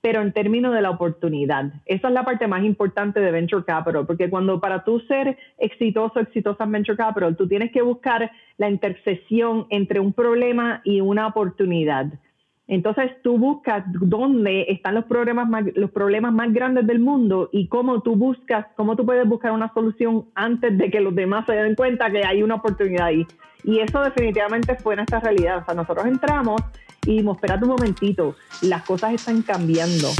pero en términos de la oportunidad. Esa es la parte más importante de Venture Capital, porque cuando para tú ser exitoso, exitosa en Venture Capital, tú tienes que buscar la intersección entre un problema y una oportunidad. Entonces tú buscas dónde están los problemas más, los problemas más grandes del mundo y cómo tú buscas, cómo tú puedes buscar una solución antes de que los demás se den cuenta que hay una oportunidad ahí. Y eso definitivamente fue nuestra realidad. O sea, nosotros entramos y dijimos, un momentito, las cosas están cambiando.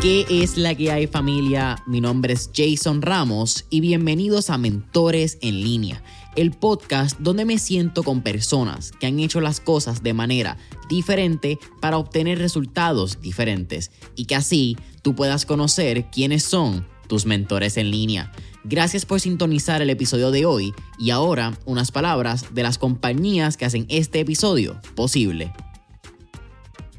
¿Qué es la que hay familia? Mi nombre es Jason Ramos y bienvenidos a Mentores en línea el podcast donde me siento con personas que han hecho las cosas de manera diferente para obtener resultados diferentes y que así tú puedas conocer quiénes son tus mentores en línea. Gracias por sintonizar el episodio de hoy y ahora unas palabras de las compañías que hacen este episodio posible.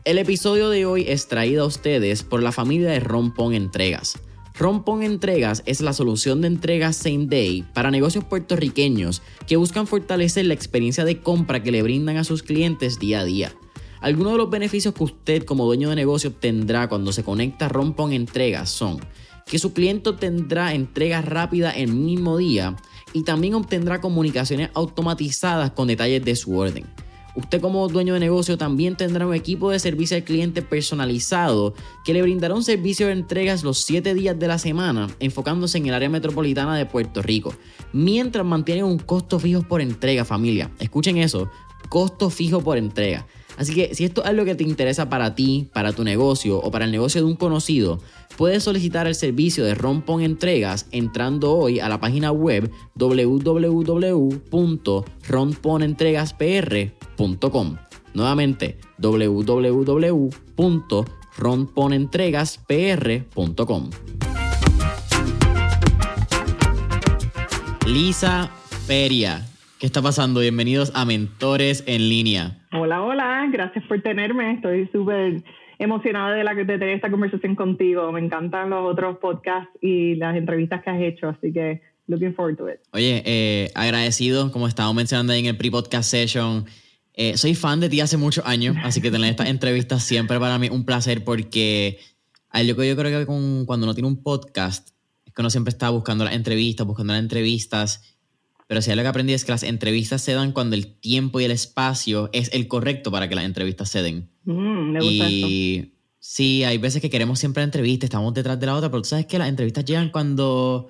El episodio de hoy es traído a ustedes por la familia de Rompón Entregas. Rompon Entregas es la solución de entregas same day para negocios puertorriqueños que buscan fortalecer la experiencia de compra que le brindan a sus clientes día a día. Algunos de los beneficios que usted como dueño de negocio tendrá cuando se conecta a Rompon Entregas son que su cliente tendrá entrega rápida el mismo día y también obtendrá comunicaciones automatizadas con detalles de su orden. Usted como dueño de negocio también tendrá un equipo de servicio al cliente personalizado que le brindará un servicio de entregas los 7 días de la semana, enfocándose en el área metropolitana de Puerto Rico, mientras mantiene un costo fijo por entrega, familia. Escuchen eso, costo fijo por entrega. Así que si esto es algo que te interesa para ti, para tu negocio o para el negocio de un conocido, puedes solicitar el servicio de Rompon Entregas entrando hoy a la página web www.romponentregaspr.com. Nuevamente, www.romponentregaspr.com. Lisa Feria, ¿qué está pasando? Bienvenidos a Mentores en línea. Hola, hola, gracias por tenerme. Estoy súper emocionada de, la, de tener esta conversación contigo. Me encantan los otros podcasts y las entrevistas que has hecho, así que looking forward to it. Oye, eh, agradecido, como estábamos mencionando ahí en el pre-podcast session. Eh, soy fan de ti hace muchos años, así que tener estas entrevistas siempre para mí un placer porque yo, yo creo que cuando uno tiene un podcast es que uno siempre está buscando las entrevistas, buscando las entrevistas pero si hay lo que aprendí es que las entrevistas se dan cuando el tiempo y el espacio es el correcto para que las entrevistas se den. Mm, me gusta y sí, hay veces que queremos siempre entrevistas, estamos detrás de la otra, pero tú sabes que las entrevistas llegan cuando...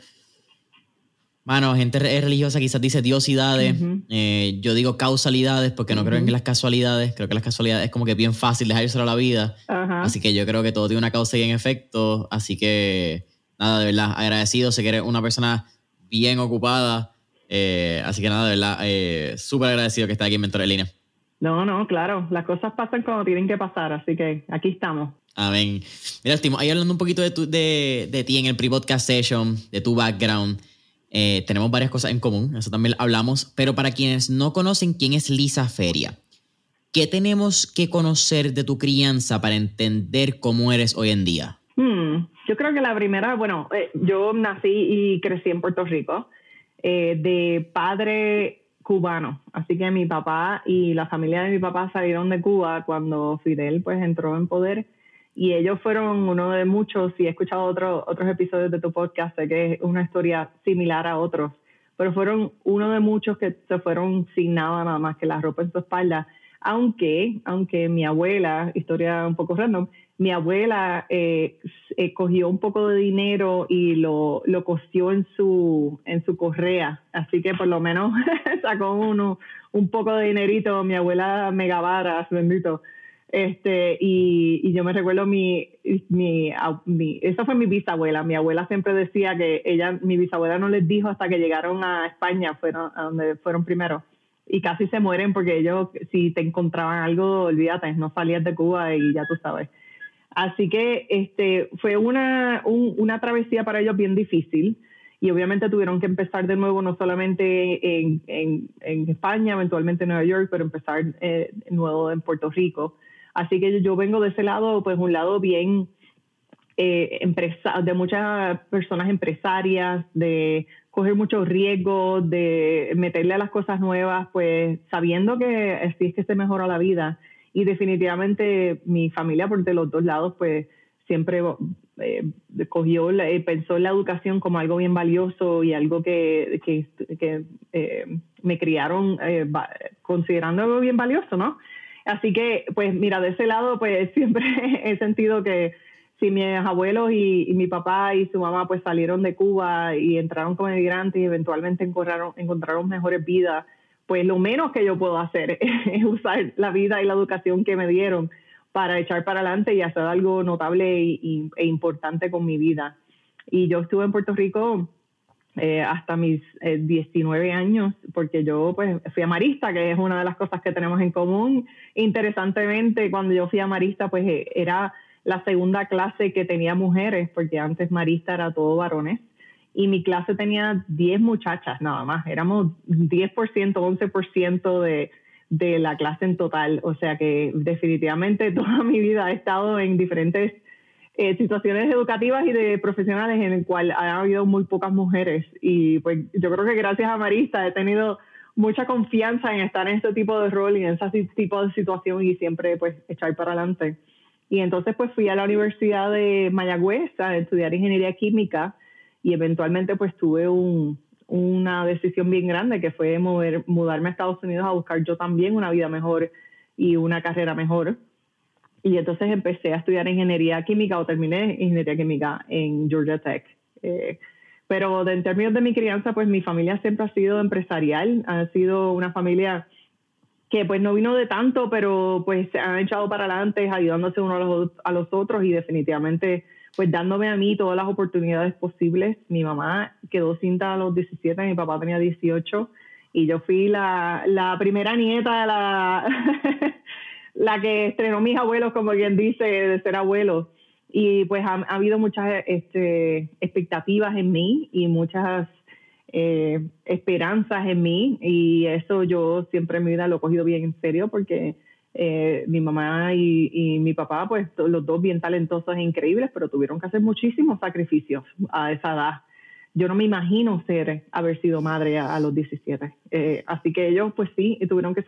Bueno, gente religiosa quizás dice diosidades, eh, yo digo causalidades porque no creo en las casualidades, creo que las casualidades es como que bien fácil dejárselo a la vida, así que yo creo que todo tiene una causa y un efecto, así que nada, de verdad, agradecido, sé que eres una persona bien ocupada, eh, así que nada, de verdad, eh, súper agradecido que esté aquí en Mentor en Línea. No, no, claro, las cosas pasan como tienen que pasar, así que aquí estamos. Amén. Mira, estimo, ahí hablando un poquito de, tu, de, de ti en el pre-podcast session, de tu background, eh, tenemos varias cosas en común, eso también hablamos, pero para quienes no conocen quién es Lisa Feria, ¿qué tenemos que conocer de tu crianza para entender cómo eres hoy en día? Hmm, yo creo que la primera, bueno, yo nací y crecí en Puerto Rico. Eh, de padre cubano. Así que mi papá y la familia de mi papá salieron de Cuba cuando Fidel pues entró en poder y ellos fueron uno de muchos, y he escuchado otros otros episodios de tu podcast, sé que es una historia similar a otros, pero fueron uno de muchos que se fueron sin nada nada más que la ropa en su espalda, aunque, aunque mi abuela, historia un poco random, mi abuela eh, eh, cogió un poco de dinero y lo, lo cosió en su, en su correa, así que por lo menos sacó uno, un poco de dinerito, mi abuela megavaras, bendito. Este, y, y yo me recuerdo mi, mi, mi, esa fue mi bisabuela, mi abuela siempre decía que ella, mi bisabuela no les dijo hasta que llegaron a España, fueron a donde fueron primero, y casi se mueren porque ellos, si te encontraban algo, olvídate, no salías de Cuba y ya tú sabes. Así que este, fue una, una travesía para ellos bien difícil y obviamente tuvieron que empezar de nuevo no solamente en, en, España, eventualmente en Nueva York, pero empezar eh, de nuevo en Puerto Rico. Así que yo vengo de ese lado, pues un lado bien eh, empresa, de muchas personas empresarias, de coger muchos riesgos, de meterle a las cosas nuevas, pues sabiendo que así es que se mejora la vida. Y definitivamente mi familia por de los dos lados, pues siempre eh, cogió, eh, pensó en la educación como algo bien valioso y algo que, que, eh, me criaron considerando algo bien valioso, ¿no? Así que, pues mira, de ese lado, pues siempre he sentido que si mis abuelos y, mi papá y su mamá pues salieron de Cuba y entraron como emigrantes y eventualmente encontraron, encontraron mejores vidas, pues lo menos que yo puedo hacer es usar la vida y la educación que me dieron para echar para adelante y hacer algo notable e importante con mi vida. Y yo estuve en Puerto Rico eh, hasta mis 19 eh, años, porque yo pues fui amarista, que es una de las cosas que tenemos en común. Interesantemente, cuando yo fui amarista, pues eh, era la segunda clase que tenía mujeres, porque antes marista era todo varones. Y mi clase tenía 10 muchachas nada más, éramos 10%, 11% de, de la clase en total. O sea que definitivamente toda mi vida he estado en diferentes eh, situaciones educativas y de profesionales en el cual ha habido muy pocas mujeres. Y pues yo creo que gracias a Marista he tenido mucha confianza en estar en ese tipo de rol y en ese tipo de situación y siempre pues echar para adelante. Y entonces pues fui a la Universidad de Mayagüez a estudiar ingeniería química y eventualmente pues tuve un, una decisión bien grande que fue mover, mudarme a Estados Unidos a buscar yo también una vida mejor y una carrera mejor. Y entonces empecé a estudiar ingeniería química o terminé ingeniería química en Georgia Tech. Eh, pero en términos de mi crianza, pues mi familia siempre ha sido empresarial, ha sido una familia que pues no vino de tanto, pero pues se han echado para adelante ayudándose uno a los, a los otros y definitivamente pues dándome a mí todas las oportunidades posibles. Mi mamá quedó cinta a los 17, mi papá tenía 18 y yo fui la, la primera nieta, la, la que estrenó mis abuelos, como quien dice, de ser abuelo. Y pues ha, habido muchas este, expectativas en mí y muchas eh, esperanzas en mí y eso yo siempre en mi vida lo he cogido bien en serio porque eh, mi mamá y, mi papá, pues los dos bien talentosos e increíbles, pero tuvieron que hacer muchísimos sacrificios a esa edad. Yo no me imagino ser, haber sido madre a, los 17. Eh, así que ellos, pues sí, tuvieron que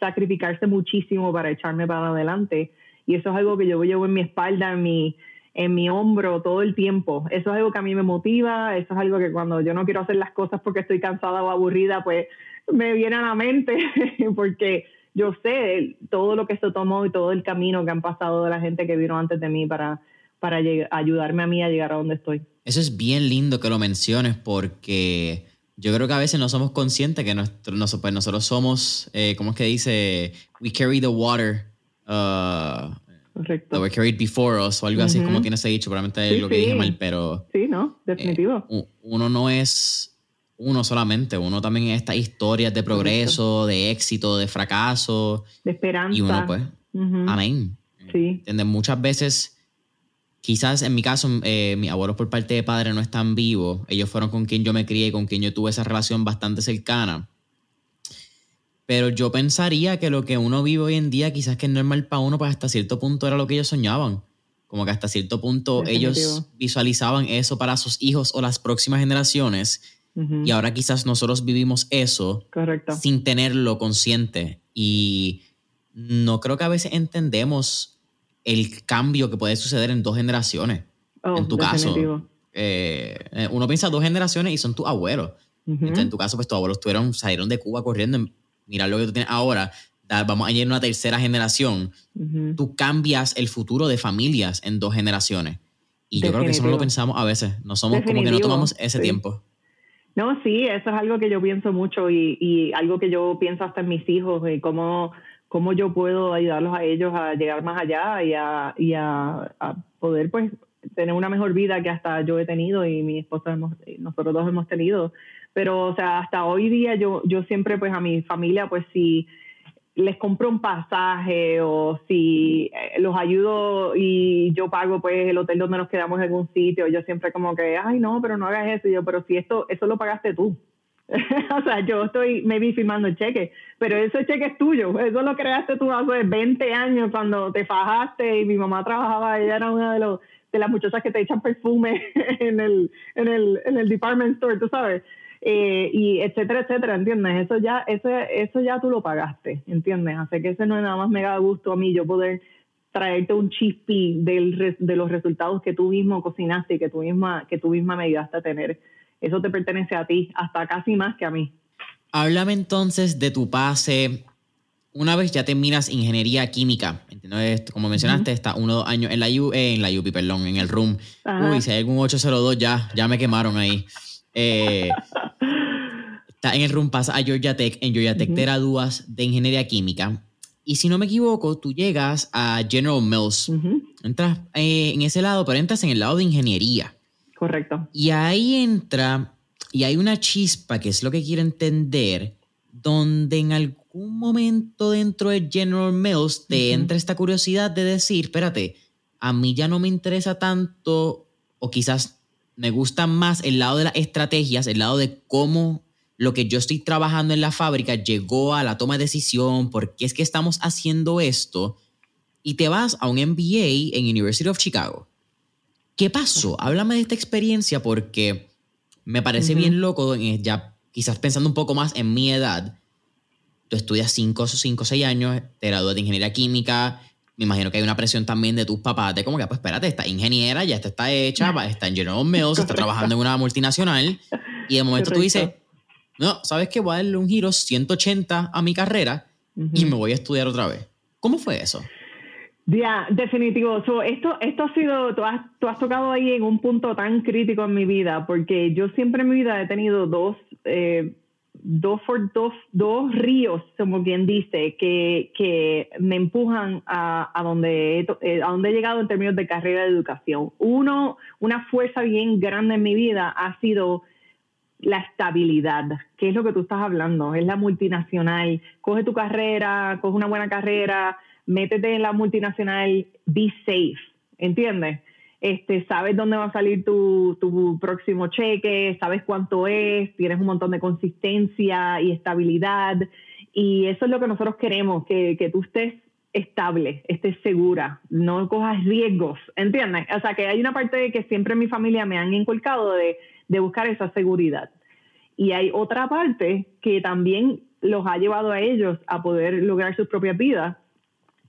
sacrificarse muchísimo para echarme para adelante. Y eso es algo que yo llevo en mi espalda, en mi, en mi hombro todo el tiempo. Eso es algo que a mí me motiva, eso es algo que cuando yo no quiero hacer las cosas porque estoy cansada o aburrida, pues me viene a la mente, porque yo sé todo lo que se tomó y todo el camino que han pasado de la gente que vino antes de mí para, para ayudarme a mí a llegar a donde estoy. Eso es bien lindo que lo menciones porque yo creo que a veces no somos conscientes que nuestro, pues nosotros somos, eh, ¿cómo es que dice? We carry the water. Uh, Correcto. were carried before us o algo así como tiene ese dicho, probablemente es lo que dije mal, pero... Sí, ¿no? Definitivo. Eh, uno no es uno solamente, uno también es estas historias de progreso, de éxito, de fracaso. De esperanza. Y uno pues, amén. Sí. Muchas veces, quizás en mi caso, eh, mis abuelos por parte de padre no están vivos, ellos fueron con quien yo me crié y con quien yo tuve esa relación bastante cercana. Pero yo pensaría que lo que uno vive hoy en día quizás que es normal para uno, pues hasta cierto punto era lo que ellos soñaban. Como que hasta cierto punto ellos visualizaban eso para sus hijos o las próximas generaciones y ahora quizás nosotros vivimos eso sin tenerlo consciente. Y no creo que a veces entendemos el cambio que puede suceder en dos generaciones. Oh, en tu caso, eh, eh, uno piensa dos generaciones y son tus abuelos. en tu caso, pues tus abuelos tuvieron, salieron de Cuba corriendo. Mira lo que tú tienes ahora. Vamos a ir a una tercera generación. Tú cambias el futuro de familias en dos generaciones. Y yo creo que eso no lo pensamos a veces. No somos como que no tomamos ese tiempo. No, sí, eso es algo que yo pienso mucho y, y algo que yo pienso hasta en mis hijos, y cómo, cómo yo puedo ayudarlos a ellos a llegar más allá y a, y a, poder pues tener una mejor vida que hasta yo he tenido y mi esposa hemos, nosotros dos hemos tenido. Pero, o sea, hasta hoy día yo, yo siempre pues a mi familia pues sí les compro un pasaje o si eh, los ayudo y yo pago pues el hotel donde nos quedamos en algún sitio, yo siempre como que, ay no, pero no hagas eso, yo, pero si esto, eso lo pagaste tú. o sea, yo estoy maybe firmando el cheque, pero ese cheque es tuyo, eso lo creaste tú hace 20 años cuando te fajaste y mi mamá trabajaba, ella era una de los de las muchachas que te echan perfume en el, en el, en el department store, tú sabes. Eh, y etcétera, etcétera, ¿entiendes? Eso ya, eso, eso ya tú lo pagaste, ¿entiendes? Así que ese no es nada más me da gusto a mí yo poder traerte un chispi del, de los resultados que tú mismo cocinaste y que tú misma, que tú misma me ayudaste a tener. Eso te pertenece a ti, hasta casi más que a mí. Háblame entonces de tu pase. Una vez ya terminas ingeniería química, como mencionaste, está uno o dos años en la, U, eh, en la UPI, perdón, en el room. Uy, si hay algún 802 ya, ya me quemaron ahí. Eh, está en el room, pasa a Georgia Tech. En Georgia Tech te gradúas de ingeniería química. Y si no me equivoco, tú llegas a General Mills. Entras eh, en ese lado, pero entras en el lado de ingeniería. Correcto. Y ahí entra y hay una chispa, que es lo que quiero entender, donde en algún momento dentro de General Mills te entra esta curiosidad de decir, espérate, a mí ya no me interesa tanto, o quizás me gusta más el lado de las estrategias, el lado de cómo lo que yo estoy trabajando en la fábrica llegó a la toma de decisión, por qué es que estamos haciendo esto, y te vas a un MBA en University of Chicago. ¿Qué pasó? Háblame de esta experiencia porque me parece bien loco, ya quizás pensando un poco más en mi edad. Tú estudias 5 o 5 6 años, te gradúas de ingeniería química. Me imagino que hay una presión también de tus papás de como que, pues espérate, esta ingeniera, ya está, está hecha, está en General Mills, está trabajando en una multinacional. Y de momento tú dices, no, ¿sabes qué? Voy a darle un giro 180 a mi carrera y me voy a estudiar otra vez. ¿Cómo fue eso? Ya, definitivo. esto, esto ha sido, tú has, tú has tocado ahí en un punto tan crítico en mi vida, porque yo siempre en mi vida he tenido dos, eh, dos, dos, dos ríos, como quien dice, que, que me empujan a, a, donde he, eh, a donde he llegado en términos de carrera de educación. Uno, una fuerza bien grande en mi vida ha sido la estabilidad, que es lo que tú estás hablando, es la multinacional. Coge tu carrera, coge una buena carrera, métete en la multinacional, be safe, ¿entiendes? Este, sabes dónde va a salir tu, tu próximo cheque, sabes cuánto es, tienes un montón de consistencia y estabilidad. Y eso es lo que nosotros queremos, que, que tú estés estable, estés segura, no cojas riesgos, ¿entiendes? O sea, que hay una parte que siempre en mi familia me han inculcado de, de buscar esa seguridad. Y hay otra parte que también los ha llevado a ellos a poder lograr sus propias vidas,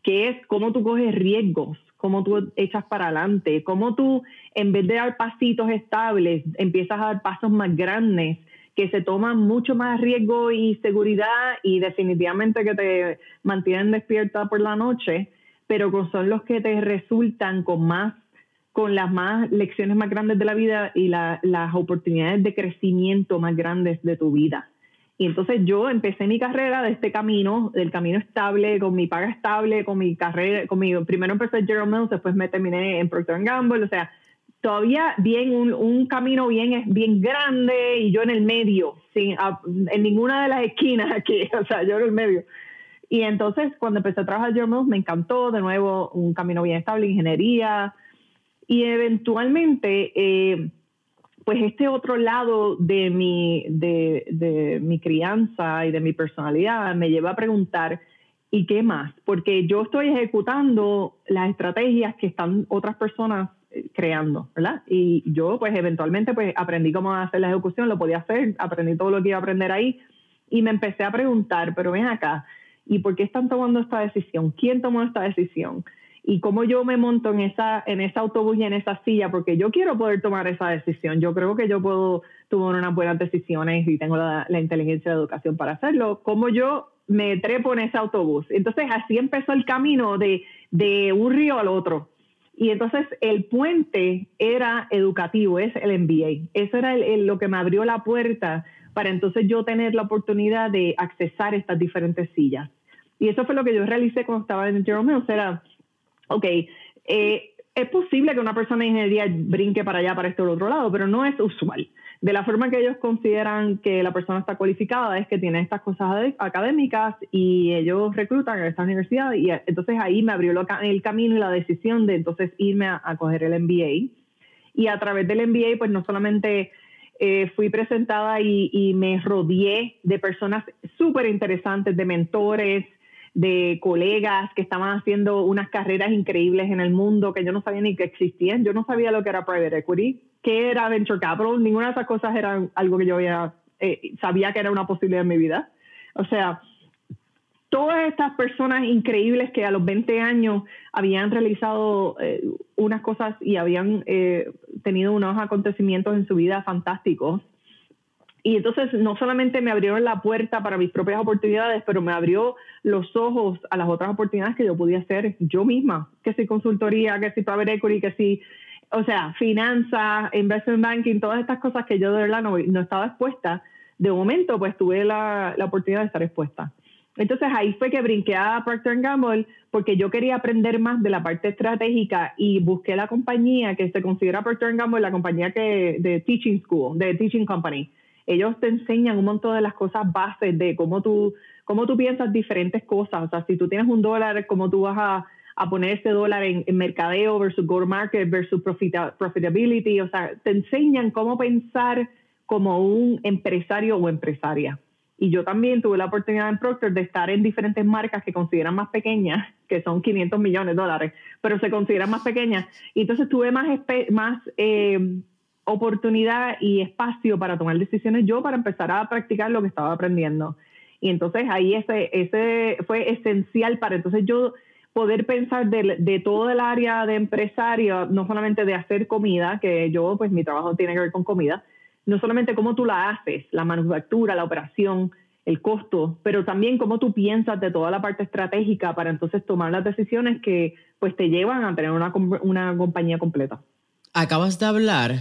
que es cómo tú coges riesgos, cómo tú echas para adelante, cómo tú, en vez de dar pasitos estables, empiezas a dar pasos más grandes que se toman mucho más riesgo y seguridad y definitivamente que te mantienen despierta por la noche, pero son los que te resultan con más con las más lecciones más grandes de la vida y las oportunidades de crecimiento más grandes de tu vida. Y entonces yo empecé mi carrera de este camino, del camino estable, con mi paga estable, con mi carrera, con mi, primero empecé en General Mills, después me terminé en Procter Gamble, o sea, todavía bien un, un, camino bien, bien grande y yo en el medio, sin, en ninguna de las esquinas aquí, o sea, yo en el medio. Y entonces cuando empecé a trabajar en General Mills me encantó, de nuevo, un camino bien estable, ingeniería, y eventualmente... Eh, pues este otro lado de mi, de, mi crianza y de mi personalidad me lleva a preguntar, ¿y qué más? Porque yo estoy ejecutando las estrategias que están otras personas eh, creando, ¿verdad? Y yo pues eventualmente pues aprendí cómo hacer la ejecución, lo podía hacer, aprendí todo lo que iba a aprender ahí y me empecé a preguntar, pero ven acá, ¿y por qué están tomando esta decisión? ¿Quién tomó esta decisión? Y cómo yo me monto en esa en ese autobús y en esa silla porque yo quiero poder tomar esa decisión. Yo creo que yo puedo tomar unas buenas decisiones y tengo la, inteligencia de educación para hacerlo. Cómo yo me trepo en ese autobús entonces así empezó el camino de, de un río al otro. Y entonces el puente era educativo es el MBA eso era lo que me abrió la puerta para entonces yo tener la oportunidad de accesar estas diferentes sillas. Y eso fue lo que yo realicé cuando estaba en Jerome o sea ok, eh, es posible que una persona de ingeniería brinque para allá, para este otro lado, pero no es usual. De la forma que ellos consideran que la persona está cualificada es que tiene estas cosas académicas y ellos reclutan a esta universidad y entonces ahí me abrió el camino y la decisión de entonces irme a, coger el MBA. Y a través del MBA, pues no solamente eh, fui presentada y, y, me rodeé de personas súper interesantes, de mentores, de colegas que estaban haciendo unas carreras increíbles en el mundo que yo no sabía ni que existían. Yo no sabía lo que era private equity, qué era venture capital, ninguna de esas cosas era algo que yo había, eh, sabía que era una posibilidad en mi vida. O sea, todas estas personas increíbles que a los 20 años habían realizado eh, unas cosas y habían eh, tenido unos acontecimientos en su vida fantásticos. Y entonces no solamente me abrieron la puerta para mis propias oportunidades, pero me abrió los ojos a las otras oportunidades que yo podía hacer yo misma, que si consultoría, que si private equity, que si, o sea, finanzas, investment banking, todas estas cosas que yo de verdad no, no estaba expuesta. De momento, pues tuve la, la oportunidad de estar expuesta. Entonces ahí fue que brinqué a Procter Gamble porque yo quería aprender más de la parte estratégica y busqué la compañía que se considera Procter Gamble la compañía que de Teaching School, de Teaching Company. Ellos te enseñan un montón de las cosas bases de cómo tú, cómo tú piensas diferentes cosas. O sea, si tú tienes un dólar, cómo tú vas a, poner ese dólar en, mercadeo versus go market versus profitability. O sea, te enseñan cómo pensar como un empresario o empresaria. Y yo también tuve la oportunidad en Procter de estar en diferentes marcas que consideran más pequeñas, que son 500 millones de dólares, pero se consideran más pequeñas. Y entonces tuve más, más eh, oportunidad y espacio para tomar decisiones yo para empezar a practicar lo que estaba aprendiendo. Y entonces ahí ese, ese fue esencial para entonces yo poder pensar de, de todo el área de empresario, no solamente de hacer comida, que yo pues mi trabajo tiene que ver con comida, no solamente cómo tú la haces, la manufactura, la operación, el costo, pero también cómo tú piensas de toda la parte estratégica para entonces tomar las decisiones que pues te llevan a tener una, compañía completa. Acabas de hablar,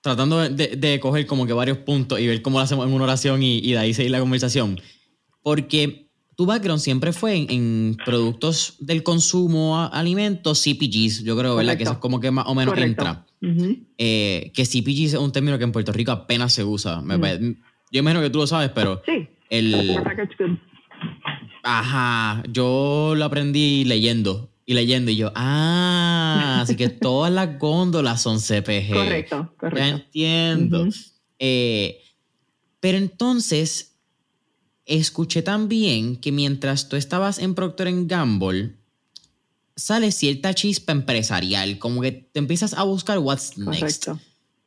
tratando de, coger como que varios puntos y ver cómo lo hacemos en una oración y, de ahí seguir la conversación, porque tu background siempre fue en, productos del consumo, alimentos, CPGs, yo creo, ¿verdad? Que eso es como que más o menos entra. Eh, que CPG es un término que en Puerto Rico apenas se usa. Yo imagino que tú lo sabes, pero. Sí. El, ajá. Yo lo aprendí leyendo y leyendo y yo, ah, así que todas las góndolas son CPG. Correcto, correcto. Ya entiendo. Eh, pero entonces, escuché también que mientras tú estabas en Procter Gamble, sale cierta chispa empresarial, como que te empiezas a buscar what's next.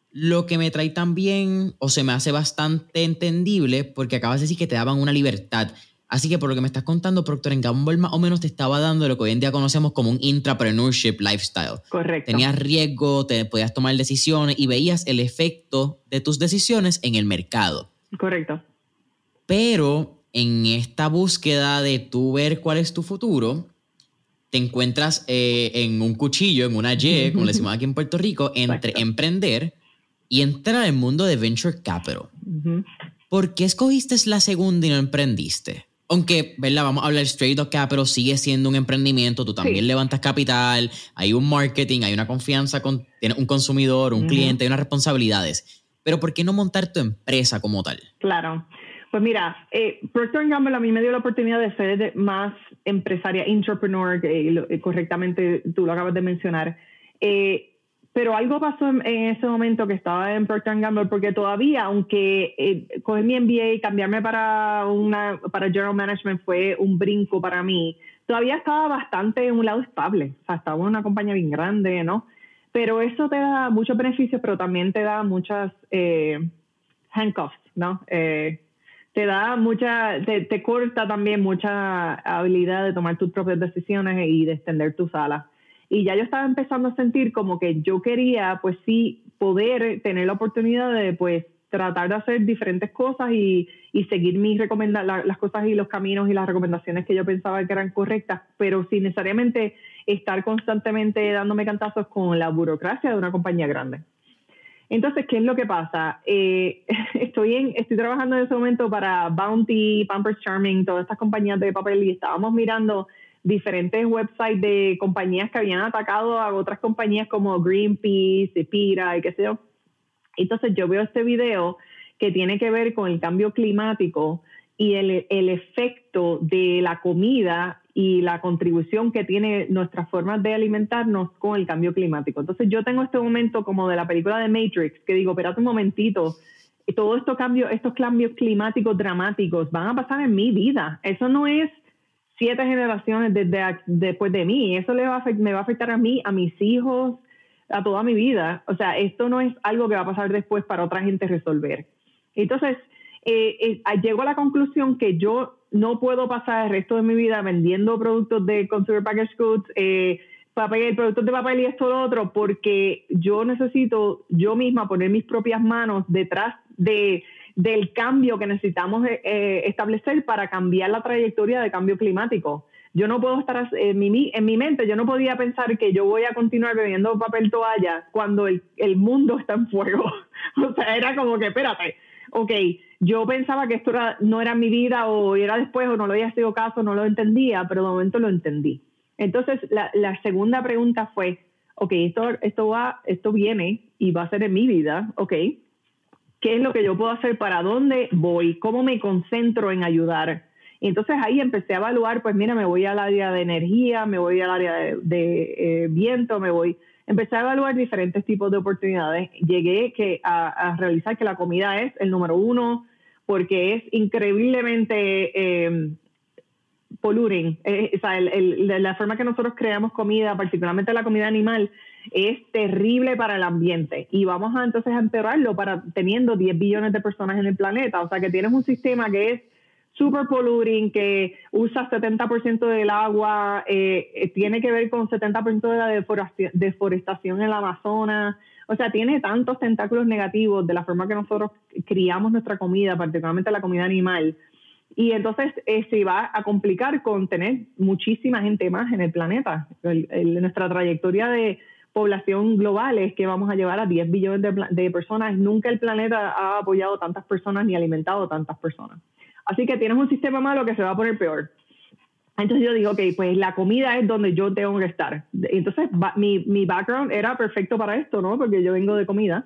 Lo que me trae también, o se me hace bastante entendible, porque acabas de decir que te daban una libertad. Así que por lo que me estás contando, Procter Gamble más o menos te estaba dando lo que hoy en día conocemos como un intrapreneurship lifestyle. Correcto. Tenías riesgo, te podías tomar decisiones y veías el efecto de tus decisiones en el mercado. Correcto. Pero en esta búsqueda de tú ver cuál es tu futuro, te encuentras eh, en un cuchillo, en una Y, como le decimos aquí en Puerto Rico, entre emprender y entrar al mundo de venture capital. ¿Por qué escogiste la segunda y no emprendiste? Aunque, ¿verdad? Vamos a hablar straight up capital, sigue siendo un emprendimiento, tú también levantas capital, hay un marketing, hay una confianza, con, tienes un consumidor, un cliente, hay unas responsabilidades. Pero ¿por qué no montar tu empresa como tal? Claro. Pues mira, eh, Procter Gamble a mí me dio la oportunidad de ser más empresaria, entrepreneur, que correctamente tú lo acabas de mencionar. Eh, pero algo pasó en, ese momento que estaba en Procter Gamble, porque todavía, aunque eh, coger mi MBA y cambiarme para, una, para General Management fue un brinco para mí, todavía estaba bastante en un lado estable. O sea, estaba en una compañía bien grande, ¿no? Pero eso te da muchos beneficios, pero también te da muchas eh, handcuffs, ¿no? Eh, te da mucha, te, corta también mucha habilidad de tomar tus propias decisiones y de extender tus alas. Y ya yo estaba empezando a sentir como que yo quería, pues sí, poder tener la oportunidad de, pues, tratar de hacer diferentes cosas y, y seguir mis recomendaciones, las cosas y los caminos y las recomendaciones que yo pensaba que eran correctas, pero sin necesariamente estar constantemente dándome cantazos con la burocracia de una compañía grande. Entonces, ¿qué es lo que pasa? Eh, estoy, en, estoy trabajando en ese momento para Bounty, Pampers Charming, todas estas compañías de papel y estábamos mirando diferentes websites de compañías que habían atacado a otras compañías como Greenpeace, Pira y qué sé yo. Entonces yo veo este video que tiene que ver con el cambio climático y el, el efecto de la comida y la contribución que tiene nuestras formas de alimentarnos con el cambio climático. Entonces yo tengo este momento como de la película de Matrix, que digo, espérate un momentito, todos estos cambios, estos cambios climáticos dramáticos van a pasar en mi vida. Eso no es siete generaciones desde después de mí. Eso le va me va a afectar a mí, a mis hijos, a toda mi vida. O sea, esto no es algo que va a pasar después para otra gente resolver. Entonces, eh, eh, llego a la conclusión que yo no puedo pasar el resto de mi vida vendiendo productos de Consumer Packaged Goods, eh, papel, productos de papel y esto lo otro, porque yo necesito yo misma poner mis propias manos detrás de del cambio que necesitamos eh, establecer para cambiar la trayectoria de cambio climático. Yo no puedo estar en mi, en mi mente, yo no podía pensar que yo voy a continuar bebiendo papel toalla cuando el, mundo está en fuego. o sea, era como que, espérate, ok, yo pensaba que esto no era mi vida o era después o no lo había sido caso, no lo entendía, pero de momento lo entendí. Entonces, la, segunda pregunta fue, ok, esto, esto, va, esto viene y va a ser en mi vida, ok, ¿qué es lo que yo puedo hacer? ¿Para dónde voy? ¿Cómo me concentro en ayudar? Y entonces ahí empecé a evaluar, pues mira, me voy al área de energía, me voy al área de, eh, viento, me voy empecé a evaluar diferentes tipos de oportunidades. Llegué que a, realizar que la comida es el número uno porque es increíblemente eh, polluting. Eh, o sea, la forma que nosotros creamos comida, particularmente la comida animal, es terrible para el ambiente. Y vamos a entonces a empeorarlo para teniendo 10 billones de personas en el planeta. O sea, que tienes un sistema que es super polluting, que usa 70% del agua, eh, eh, tiene que ver con 70% de la deforestación, en la Amazonas. O sea, tiene tantos tentáculos negativos de la forma que nosotros criamos nuestra comida, particularmente la comida animal. Y entonces eh, se va a complicar con tener muchísima gente más en el planeta. nuestra trayectoria de población global es que vamos a llevar a 10 billones de, de personas. Nunca el planeta ha apoyado tantas personas ni alimentado tantas personas. Así que tienes un sistema malo que se va a poner peor. Entonces yo digo, ok, pues la comida es donde yo tengo que estar. Entonces mi, mi background era perfecto para esto, ¿no? Porque yo vengo de comida.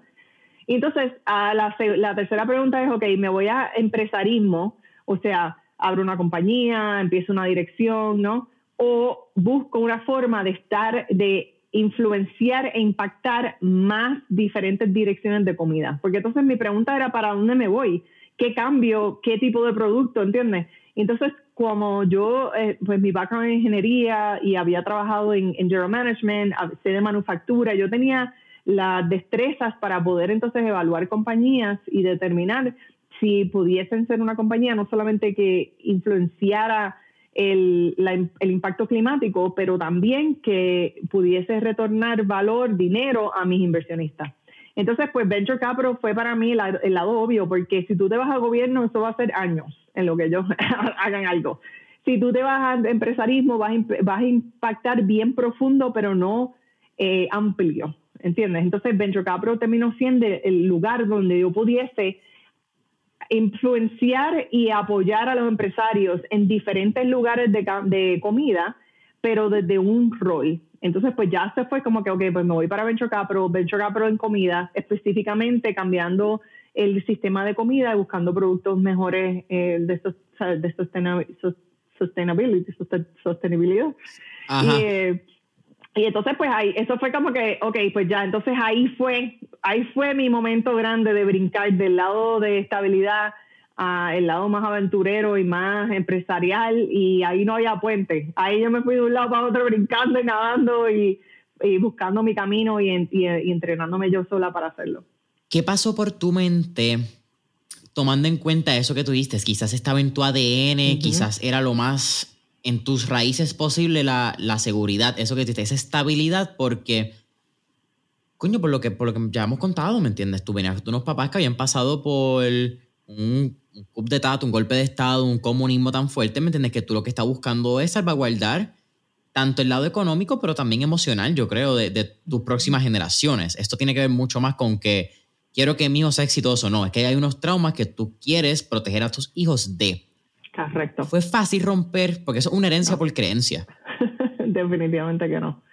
entonces a la, la tercera pregunta es, ok, me voy a empresarismo, o sea, abro una compañía, empiezo una dirección, ¿no? O busco una forma de estar, de influenciar e impactar más diferentes direcciones de comida. Porque entonces mi pregunta era, ¿para dónde me voy? qué cambio, qué tipo de producto, ¿entiendes? Entonces, como yo, eh, pues mi background en ingeniería y había trabajado en, en General Management, sé de manufactura, yo tenía las destrezas para poder entonces evaluar compañías y determinar si pudiesen ser una compañía no solamente que influenciara el, el, impacto climático, pero también que pudiese retornar valor, dinero a mis inversionistas. Entonces, pues Venture Capital fue para mí el lado obvio, porque si tú te vas al gobierno, eso va a ser años en lo que ellos hagan algo. Si tú te vas al empresarismo, vas, a impactar bien profundo, pero no eh, amplio, ¿entiendes? Entonces, Venture Capital terminó siendo el lugar donde yo pudiese influenciar y apoyar a los empresarios en diferentes lugares de, de comida, pero desde un rol. Entonces, pues ya se fue como que, ok, pues me voy para Venture Capital, Venture Capital en comida, específicamente cambiando el sistema de comida y buscando productos mejores eh, de, de sustainability, sostenibilidad. Eh, y, entonces, pues ahí, eso fue como que, ok, pues ya, entonces ahí fue, ahí fue mi momento grande de brincar del lado de estabilidad el lado más aventurero y más empresarial y ahí no había puente. Ahí yo me fui de un lado para otro brincando y nadando y, buscando mi camino y, entrenándome yo sola para hacerlo. ¿Qué pasó por tu mente tomando en cuenta eso que tú diste? Quizás estaba en tu ADN, quizás era lo más en tus raíces posible la, seguridad, eso que tú esa estabilidad, porque, coño, por lo que, por lo que ya hemos contado, ¿me entiendes? Tú venías de unos papás que habían pasado por un un coup de un golpe de Estado, un comunismo tan fuerte, ¿me entiendes? Que tú lo que estás buscando es salvaguardar tanto el lado económico, pero también emocional, yo creo, de, tus próximas generaciones. Esto tiene que ver mucho más con que quiero que mi hijo sea exitoso. No, es que hay unos traumas que tú quieres proteger a tus hijos de. Correcto. Fue fácil romper, porque eso es una herencia por creencia. Definitivamente que no.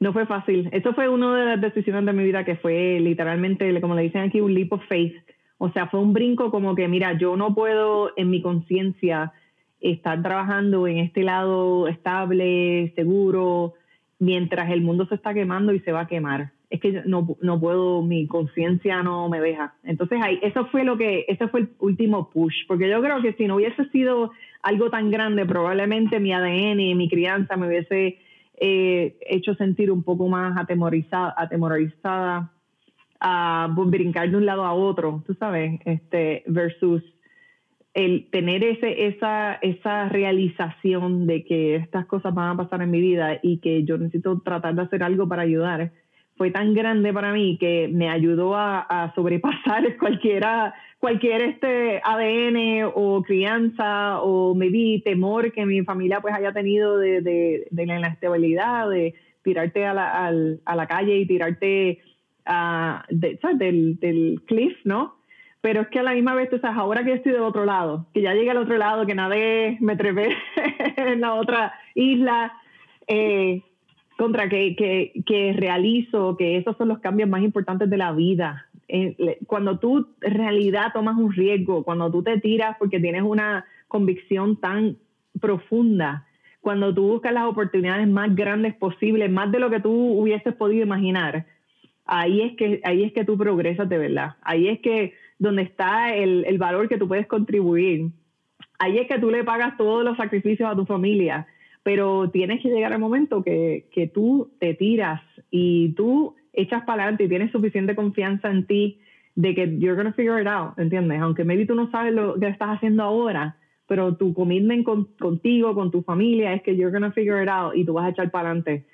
No fue fácil. Eso fue una de las decisiones de mi vida que fue literalmente, como le dicen aquí, un leap of faith o sea, fue un brinco como que, mira, yo no puedo en mi conciencia estar trabajando en este lado estable, seguro, mientras el mundo se está quemando y se va a quemar. Es que no, no puedo, mi conciencia no me deja. Entonces, ahí, eso fue lo que, ese fue el último push, porque yo creo que si no hubiese sido algo tan grande, probablemente mi ADN mi crianza me hubiese eh, hecho sentir un poco más atemorizada, atemorizada a brincar de un lado a otro, tú sabes, este, versus el tener ese, esa, esa realización de que estas cosas van a pasar en mi vida y que yo necesito tratar de hacer algo para ayudar, fue tan grande para mí que me ayudó a, sobrepasar cualquiera, cualquier este ADN o crianza o vi temor que mi familia pues haya tenido de, de, la inestabilidad, de tirarte a la, a la calle y tirarte uh, Del, del cliff, ¿no? pero es que a la misma vez, tú sabes, ahora que estoy del otro lado, que ya llegué al otro lado, que nadé, me trepé en la otra isla, eh, contra que, que, que, realizo que esos son los cambios más importantes de la vida. Eh, cuando tú en realidad tomas un riesgo, cuando tú te tiras porque tienes una convicción tan profunda, cuando tú buscas las oportunidades más grandes posibles, más de lo que tú hubieses podido imaginar, ahí es que, ahí es que tú progresas de verdad. Ahí es que donde está el, el valor que tú puedes contribuir. Ahí es que tú le pagas todos los sacrificios a tu familia, pero tienes que llegar al momento que, que tú te tiras y tú echas para adelante y tienes suficiente confianza en ti de que you're to figure it out, ¿entiendes? Aunque maybe tú no sabes lo que estás haciendo ahora, pero tu commitment contigo, con tu familia, es que you're to figure it out y tú vas a echar para adelante.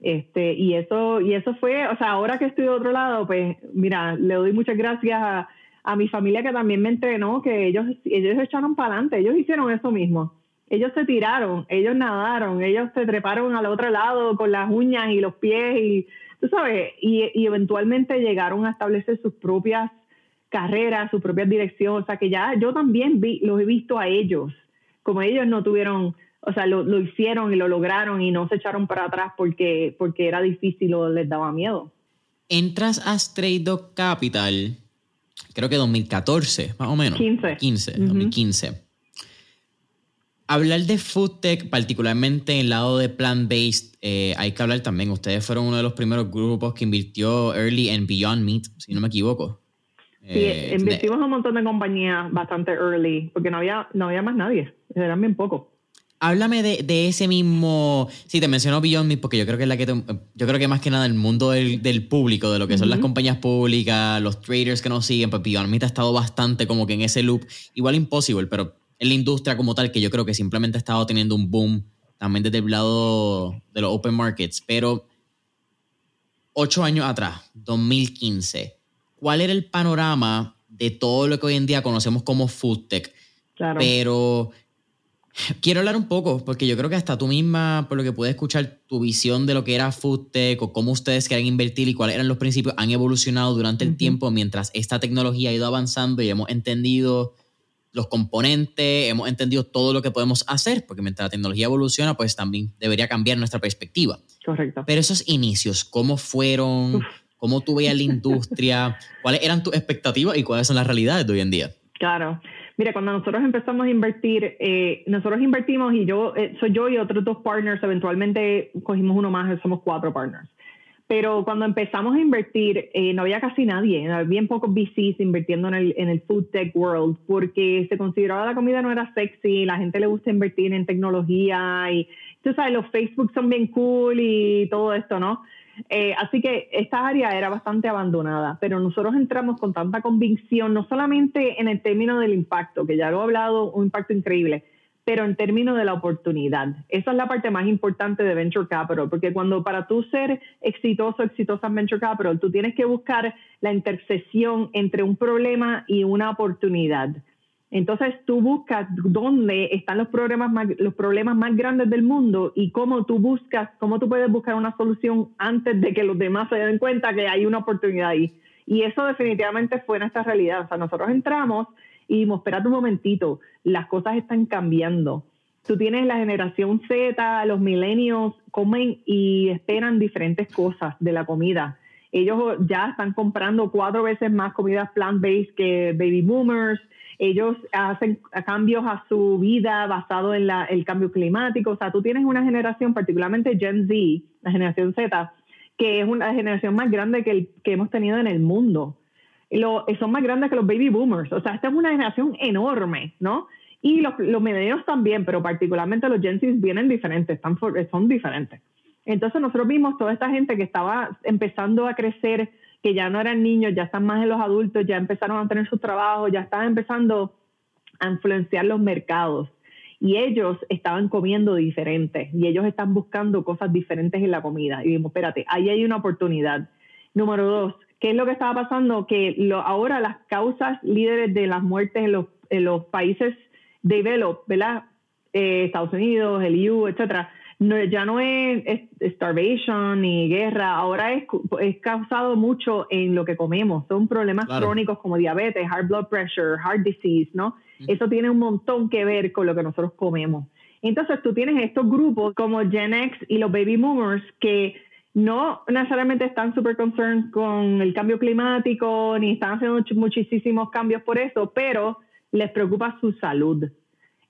Este, y eso, y eso fue, o sea, ahora que estoy de otro lado, pues mira, le doy muchas gracias a, a mi familia que también me entrenó, que ellos, ellos echaron para adelante, ellos hicieron eso mismo. Ellos se tiraron, ellos nadaron, ellos se treparon al otro lado con las uñas y los pies y, tú sabes, y, y eventualmente llegaron a establecer sus propias carreras, sus propias direcciones, o sea que ya yo también vi, los he visto a ellos, como ellos no tuvieron, o sea, lo, lo hicieron y lo lograron y no se echaron para atrás porque, porque era difícil o les daba miedo. Entras a Straight Dog Capital creo que 2014, más o menos. 15. 15, 2015. Hablar de food tech, particularmente en el lado de plant-based, eh, hay que hablar también. Ustedes fueron uno de los primeros grupos que invirtió early en Beyond Meat, si no me equivoco. Sí, eh, invertimos un montón de compañías bastante early, porque no había, no había más nadie, eran bien pocos. Háblame de, de, ese mismo. Sí, te menciono Beyond Meat porque yo creo que es la que. yo creo que más que nada el mundo del, del público, de lo que son las compañías públicas, los traders que nos siguen, pues Beyond Meat ha estado bastante como que en ese loop. Igual Impossible, pero en la industria como tal, que yo creo que simplemente ha estado teniendo un boom también desde el lado de los open markets. Pero ocho años atrás, 2015, ¿cuál era el panorama de todo lo que hoy en día conocemos como food tech? Claro. Pero Quiero hablar un poco, porque yo creo que hasta tú misma, por lo que pude escuchar, tu visión de lo que era FoodTech o cómo ustedes quieren invertir y cuáles eran los principios han evolucionado durante el tiempo mientras esta tecnología ha ido avanzando y hemos entendido los componentes, hemos entendido todo lo que podemos hacer, porque mientras la tecnología evoluciona, pues también debería cambiar nuestra perspectiva. Correcto. Pero esos inicios, ¿cómo fueron? ¿Cómo tú veías la industria? ¿Cuáles eran tus expectativas y cuáles son las realidades de hoy en día? Claro. Mira, cuando nosotros empezamos a invertir, eh, nosotros invertimos y yo, eh, soy yo y otros dos partners, eventualmente cogimos uno más, somos cuatro partners. Pero cuando empezamos a invertir, eh, no había casi nadie, había bien pocos VCs invirtiendo en el, en el food tech world, porque se consideraba la comida no era sexy, la gente le gusta invertir en tecnología y tú sabes, los Facebook son bien cool y todo esto, ¿no? Eh, así que esta área era bastante abandonada, pero nosotros entramos con tanta convicción, no solamente en el término del impacto, que ya lo he hablado, un impacto increíble, pero en términos de la oportunidad. Esa es la parte más importante de Venture Capital, porque cuando para tú ser exitoso, exitosa en Venture Capital, tú tienes que buscar la intersección entre un problema y una oportunidad. Entonces tú buscas dónde están los problemas más, los problemas más grandes del mundo y cómo tú buscas, cómo tú puedes buscar una solución antes de que los demás se den cuenta que hay una oportunidad ahí. Y eso definitivamente fue nuestra realidad. O sea, nosotros entramos y dijimos, espérate un momentito, las cosas están cambiando. Tú tienes la generación Z, los milenios comen y esperan diferentes cosas de la comida. Ellos ya están comprando cuatro veces más comidas plant-based que baby boomers ellos hacen cambios a su vida basado en la, el cambio climático. O sea, tú tienes una generación, particularmente Gen Z, la generación Z, que es una generación más grande que, el, que hemos tenido en el mundo. Son más grandes que los baby boomers. O sea, esta es una generación enorme, ¿no? Y los, los millennials también, pero particularmente los Gen Z vienen diferentes, están son diferentes. Entonces nosotros vimos toda esta gente que estaba empezando a crecer, que ya no eran niños, ya están más en los adultos, ya empezaron a tener sus trabajos, ya estaban empezando a influenciar los mercados. Y ellos estaban comiendo diferente y ellos están buscando cosas diferentes en la comida. Y dijimos, espérate, ahí hay una oportunidad. Número dos, ¿qué es lo que estaba pasando? Que lo, ahora las causas líderes de las muertes en los, en los países develop, ¿verdad? Eh, Estados Unidos, el EU, etcétera, no, ya no es, starvation ni guerra, ahora es, es, causado mucho en lo que comemos. Son problemas crónicos como diabetes, high blood pressure, heart disease, ¿no? Eso tiene un montón que ver con lo que nosotros comemos. Entonces tú tienes estos grupos como Gen X y los baby boomers que no necesariamente están super concerned con el cambio climático ni están haciendo muchísimos cambios por eso, pero les preocupa su salud.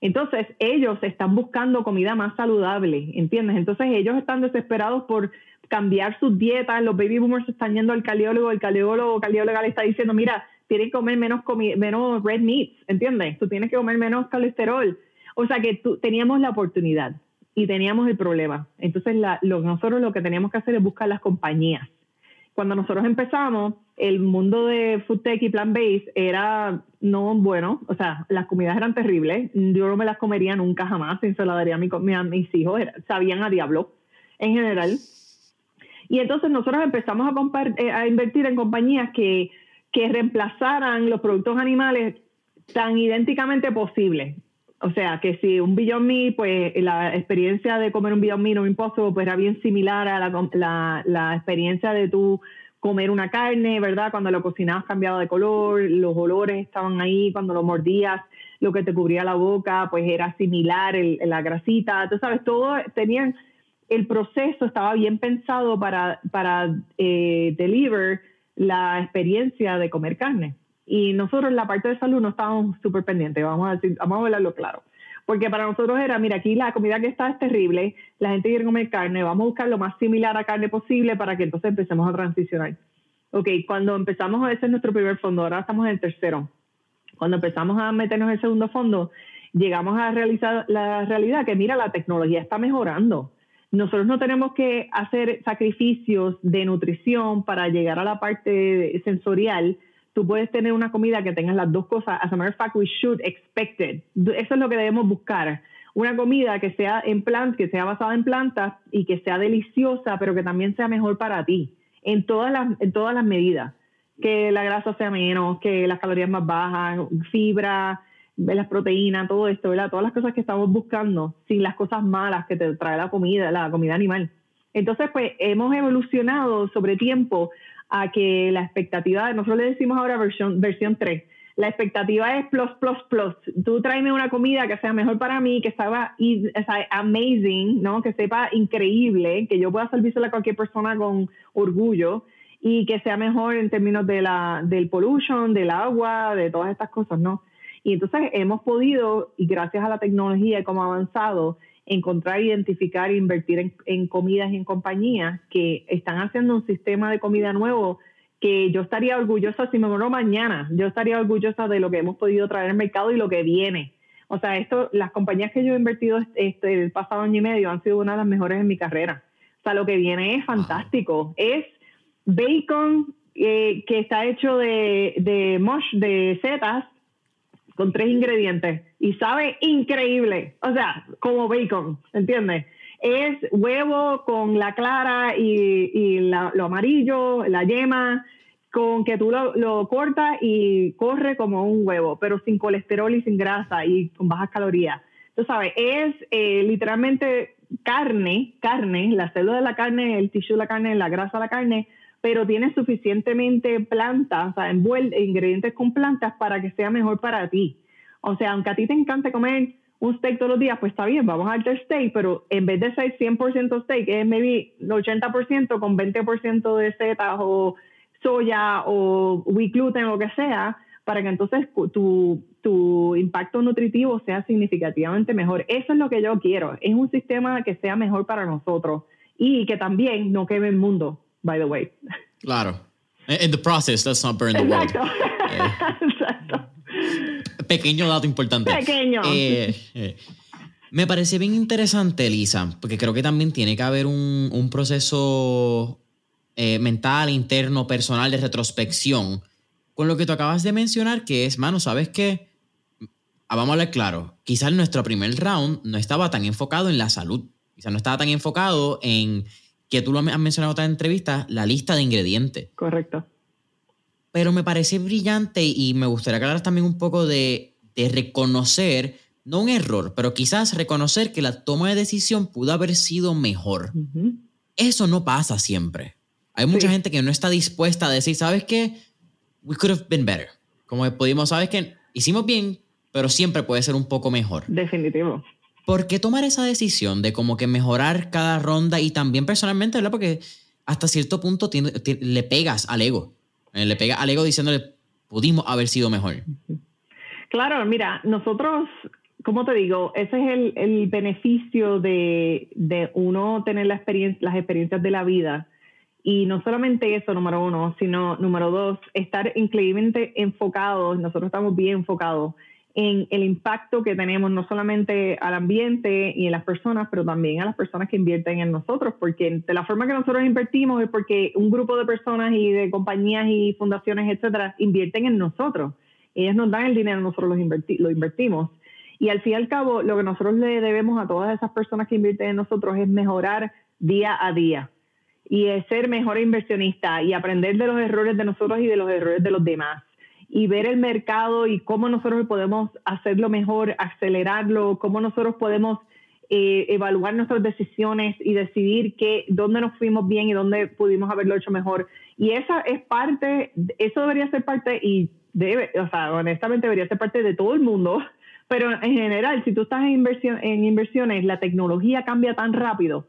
Entonces, ellos están buscando comida más saludable, ¿entiendes? Entonces, ellos están desesperados por cambiar sus dietas, los baby boomers están yendo al cardiólogo, el cardiólogo, cardiólogo le está diciendo, mira, tienes que comer menos, menos red meats, ¿entiendes? Tú tienes que comer menos colesterol. O sea que tú, teníamos la oportunidad y teníamos el problema. Entonces, lo, nosotros lo que teníamos que hacer es buscar las compañías cuando nosotros empezamos, el mundo de food tech y plant based era no bueno, o sea, las comidas eran terribles, yo no me las comería nunca jamás, se las daría a, mis hijos, sabían a diablo en general. Y entonces nosotros empezamos a, eh, a invertir en compañías que, que reemplazaran los productos animales tan idénticamente posible. O sea, que si un Beyond Meat, pues la experiencia de comer un Beyond Meat o un Impossible, pues era bien similar a la, la, experiencia de tú comer una carne, ¿verdad? Cuando lo cocinabas cambiaba de color, los olores estaban ahí, cuando lo mordías, lo que te cubría la boca, pues era similar, el, la grasita, tú sabes, todo tenían, el proceso estaba bien pensado para, para eh, deliver la experiencia de comer carne. Y nosotros en la parte de salud no estábamos súper pendientes, vamos a decir, vamos a hablarlo claro. Porque para nosotros era, mira, aquí la comida que está es terrible, la gente quiere comer carne, vamos a buscar lo más similar a carne posible para que entonces empecemos a transicionar. Ok, cuando empezamos a hacer nuestro primer fondo, ahora estamos en el tercero. Cuando empezamos a meternos en el segundo fondo, llegamos a realizar la realidad que, mira, la tecnología está mejorando. Nosotros no tenemos que hacer sacrificios de nutrición para llegar a la parte sensorial puedes tener una comida que tenga las dos cosas. As a matter of fact, we should expect it. Eso es lo que debemos buscar. Una comida que sea en plant, que sea basada en plantas y que sea deliciosa, pero que también sea mejor para ti, en todas las, en todas las medidas. Que la grasa sea menos, que las calorías más bajas, fibra, las proteínas, todo esto, ¿verdad? Todas las cosas que estamos buscando, sin las cosas malas que te trae la comida, la comida animal. Entonces, pues hemos evolucionado sobre tiempo a que la expectativa, nosotros le decimos ahora versión, versión 3, la expectativa es plus, plus, plus. Tú tráeme una comida que sea mejor para mí, que estaba amazing, ¿no? Que sepa increíble, que yo pueda servírsela a cualquier persona con orgullo y que sea mejor en términos de la, del pollution, del agua, de todas estas cosas, ¿no? Y entonces hemos podido, y gracias a la tecnología y cómo ha avanzado, encontrar, identificar e invertir en, comidas y en compañías que están haciendo un sistema de comida nuevo que yo estaría orgullosa si me muero mañana, yo estaría orgullosa de lo que hemos podido traer al mercado y lo que viene. O sea, esto, las compañías que yo he invertido este, el pasado año y medio han sido una de las mejores en mi carrera. O sea, lo que viene es fantástico. Es bacon eh, que está hecho de, de mush, de setas, con tres ingredientes y sabe increíble, o sea, como bacon, ¿entiendes? Es huevo con la clara y, lo amarillo, la yema, con que tú lo, cortas y corre como un huevo, pero sin colesterol y sin grasa y con bajas calorías. Tú sabes, es eh, literalmente carne, carne, la célula de la carne, el tissue de la carne, la grasa de la carne, pero tiene suficientemente plantas, o sea, ingredientes con plantas para que sea mejor para ti. O sea, aunque a ti te encante comer un steak todos los días, pues está bien, vamos a hacer steak, pero en vez de ser 100% steak, es maybe 80% con 20% de setas o soya o wheat gluten o lo que sea, para que entonces tu, tu impacto nutritivo sea significativamente mejor. Eso es lo que yo quiero. Es un sistema que sea mejor para nosotros y que también no queme el mundo, by the way. Claro. In the process, let's not burn the world. Exacto. Pequeño dato importante. Pequeño. Eh, eh, me parece bien interesante, Elisa, porque creo que también tiene que haber un, un proceso eh, mental, interno, personal de retrospección con lo que tú acabas de mencionar, que es, mano, ¿sabes qué? Ah, vamos a hablar claro. Quizás nuestro primer round no estaba tan enfocado en la salud. Quizás no estaba tan enfocado en que tú lo has mencionado en otra entrevista, la lista de ingredientes. Correcto. Pero me parece brillante y me gustaría que hablaras también un poco de, reconocer, no un error, pero quizás reconocer que la toma de decisión pudo haber sido mejor. Eso no pasa siempre. Hay mucha gente que no está dispuesta a decir, ¿sabes qué? We could have been better. Como pudimos, ¿sabes qué? Hicimos bien, pero siempre puede ser un poco mejor. Definitivo. ¿por qué tomar esa decisión de como que mejorar cada ronda y también personalmente, ¿verdad? Porque hasta cierto punto le pegas al ego. Eh, le pegas al ego diciéndole, pudimos haber sido mejor. Claro, mira, nosotros, como te digo, ese es el, beneficio de, uno tener la experiencia, las experiencias de la vida. Y no solamente eso, número uno, sino número dos, estar increíblemente enfocados, nosotros estamos bien enfocados en el impacto que tenemos no solamente al ambiente y en las personas, pero también a las personas que invierten en nosotros, porque de la forma que nosotros invertimos es porque un grupo de personas y de compañías y fundaciones, etcétera, invierten en nosotros. Ellos nos dan el dinero, nosotros lo invertimos. Y al fin y al cabo, lo que nosotros le debemos a todas esas personas que invierten en nosotros es mejorar día a día y es ser mejor inversionista y aprender de los errores de nosotros y de los errores de los demás y ver el mercado y cómo nosotros podemos hacerlo mejor, acelerarlo, cómo nosotros podemos eh, evaluar nuestras decisiones y decidir qué, dónde nos fuimos bien y dónde pudimos haberlo hecho mejor. Y esa es parte, eso debería ser parte y debe, o sea, honestamente debería ser parte de todo el mundo, pero en general, si tú estás en, inversión, en inversiones, la tecnología cambia tan rápido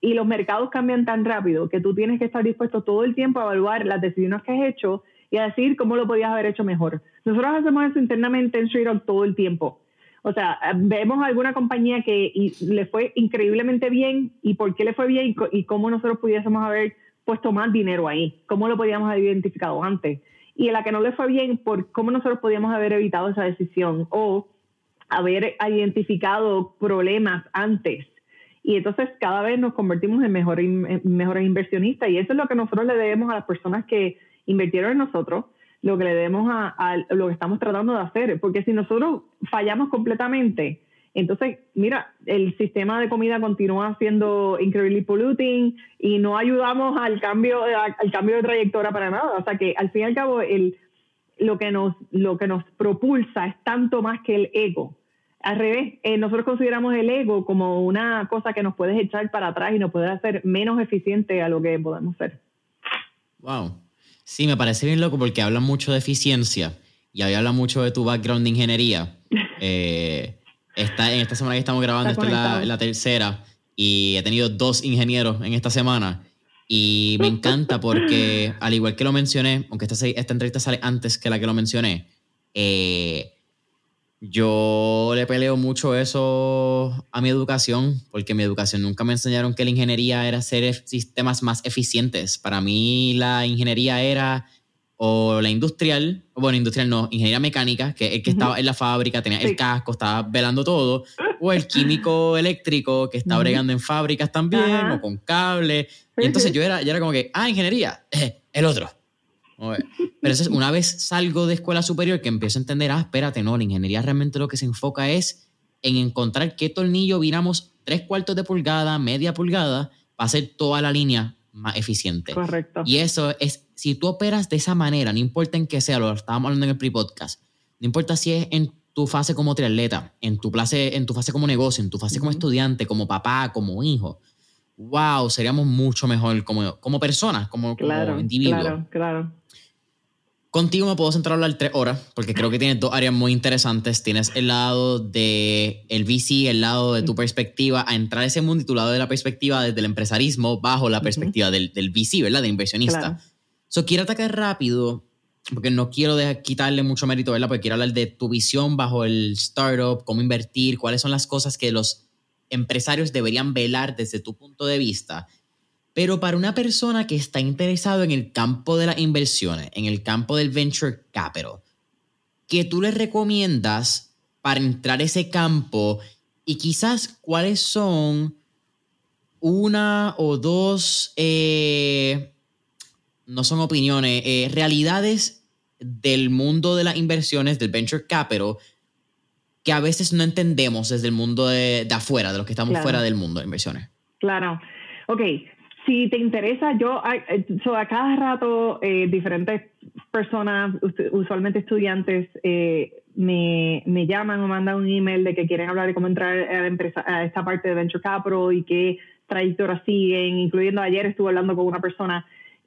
y los mercados cambian tan rápido que tú tienes que estar dispuesto todo el tiempo a evaluar las decisiones que has hecho y a decir cómo lo podías haber hecho mejor. Nosotros hacemos eso internamente en Street todo el tiempo. O sea, vemos alguna compañía que le fue increíblemente bien y por qué le fue bien y, cómo nosotros pudiésemos haber puesto más dinero ahí, cómo lo podíamos haber identificado antes. Y en la que no le fue bien, por cómo nosotros podíamos haber evitado esa decisión o haber identificado problemas antes. Y entonces cada vez nos convertimos en, mejor, en mejores inversionistas y eso es lo que nosotros le debemos a las personas que invirtieron en nosotros, lo que le debemos a, lo que estamos tratando de hacer, porque si nosotros fallamos completamente, entonces, mira, el sistema de comida continúa siendo incredibly polluting y no ayudamos al cambio, al cambio de trayectoria para nada. O sea que al fin y al cabo, el, lo, que nos, lo que nos propulsa es tanto más que el ego. Al revés, eh, nosotros consideramos el ego como una cosa que nos puede echar para atrás y nos puede hacer menos eficiente a lo que podemos ser. Wow. Sí, me parece bien loco porque habla mucho de eficiencia y ahí habla mucho de tu background de ingeniería. Eh, está, en esta semana que estamos grabando, esta es la, tercera y he tenido dos ingenieros en esta semana y me encanta porque, al igual que lo mencioné, aunque esta, esta entrevista sale antes que la que lo mencioné, eh, yo le peleo mucho eso a mi educación, porque mi educación nunca me enseñaron que la ingeniería era hacer sistemas más eficientes. Para mí la ingeniería era o la industrial, bueno, industrial no, ingeniería mecánica, que el que estaba en la fábrica, tenía el casco, estaba velando todo, o el químico eléctrico, que estaba bregando en fábricas también, o con cable. Y entonces yo era, yo era como que, ah, ingeniería, el otro. Pero eso es, una vez salgo de escuela superior que empiezo a entender, ah, espérate, no, la ingeniería realmente lo que se enfoca es en encontrar qué tornillo viramos tres cuartos de pulgada, media pulgada, para hacer toda la línea más eficiente. Correcto. Y eso es, si tú operas de esa manera, no importa en qué sea, lo estábamos hablando en el pre-podcast, no importa si es en tu fase como triatleta, en tu, fase, en tu fase como negocio, en tu fase como estudiante, como papá, como hijo, wow, seríamos mucho mejor como, como personas, como, claro, como individuos. Claro, claro. Contigo me puedo centrar a hablar tres horas, porque creo que tienes dos áreas muy interesantes. Tienes el lado de el VC, el lado de tu perspectiva, a entrar a ese mundo y tu lado de la perspectiva desde el empresarismo bajo la perspectiva del, del, VC, ¿verdad? De inversionista. So, quiero atacar rápido porque no quiero quitarle mucho mérito, ¿verdad? Porque quiero hablar de tu visión bajo el startup, cómo invertir, cuáles son las cosas que los empresarios deberían velar desde tu punto de vista. Pero para una persona que está interesado en el campo de las inversiones, en el campo del venture capital, ¿qué tú le recomiendas para entrar a ese campo y quizás cuáles son una o dos, eh, no son opiniones, eh, realidades del mundo de las inversiones, del venture capital, que a veces no entendemos desde el mundo de, afuera, de los que estamos fuera del mundo de inversiones. Claro. Ok, si te interesa, yo, eh, a cada rato diferentes personas, usualmente estudiantes, me, me, llaman o mandan un email de que quieren hablar de cómo entrar a, la empresa, a esta parte de Venture Capital y qué trayectorias siguen, incluyendo ayer estuve hablando con una persona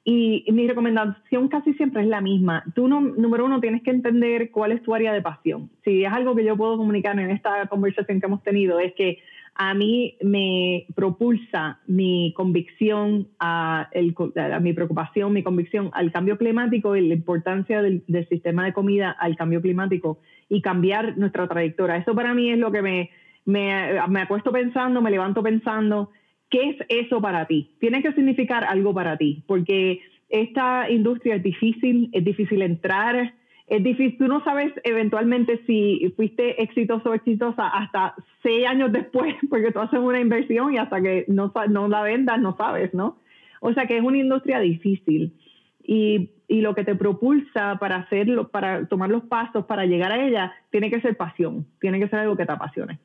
y mi recomendación casi siempre es la misma. Tú, no, número uno, tienes que entender cuál es tu área de pasión. Si es algo que yo puedo comunicar en esta conversación que hemos tenido, es que a mí me propulsa mi convicción, a, el, mi preocupación, mi convicción al cambio climático y la importancia del, sistema de comida al cambio climático y cambiar nuestra trayectoria. Eso para mí es lo que me, me, me acuesto pensando, me levanto pensando, ¿qué es eso para ti? Tiene que significar algo para ti, porque esta industria es difícil, es difícil entrar, es difícil, tú no sabes eventualmente si fuiste exitoso o exitosa hasta seis años después, porque tú haces una inversión y hasta que no, no la vendas no sabes, ¿no? O sea que es una industria difícil. Y, y lo que te propulsa para hacerlo, para tomar los pasos, para llegar a ella, tiene que ser pasión, tiene que ser algo que te apasione.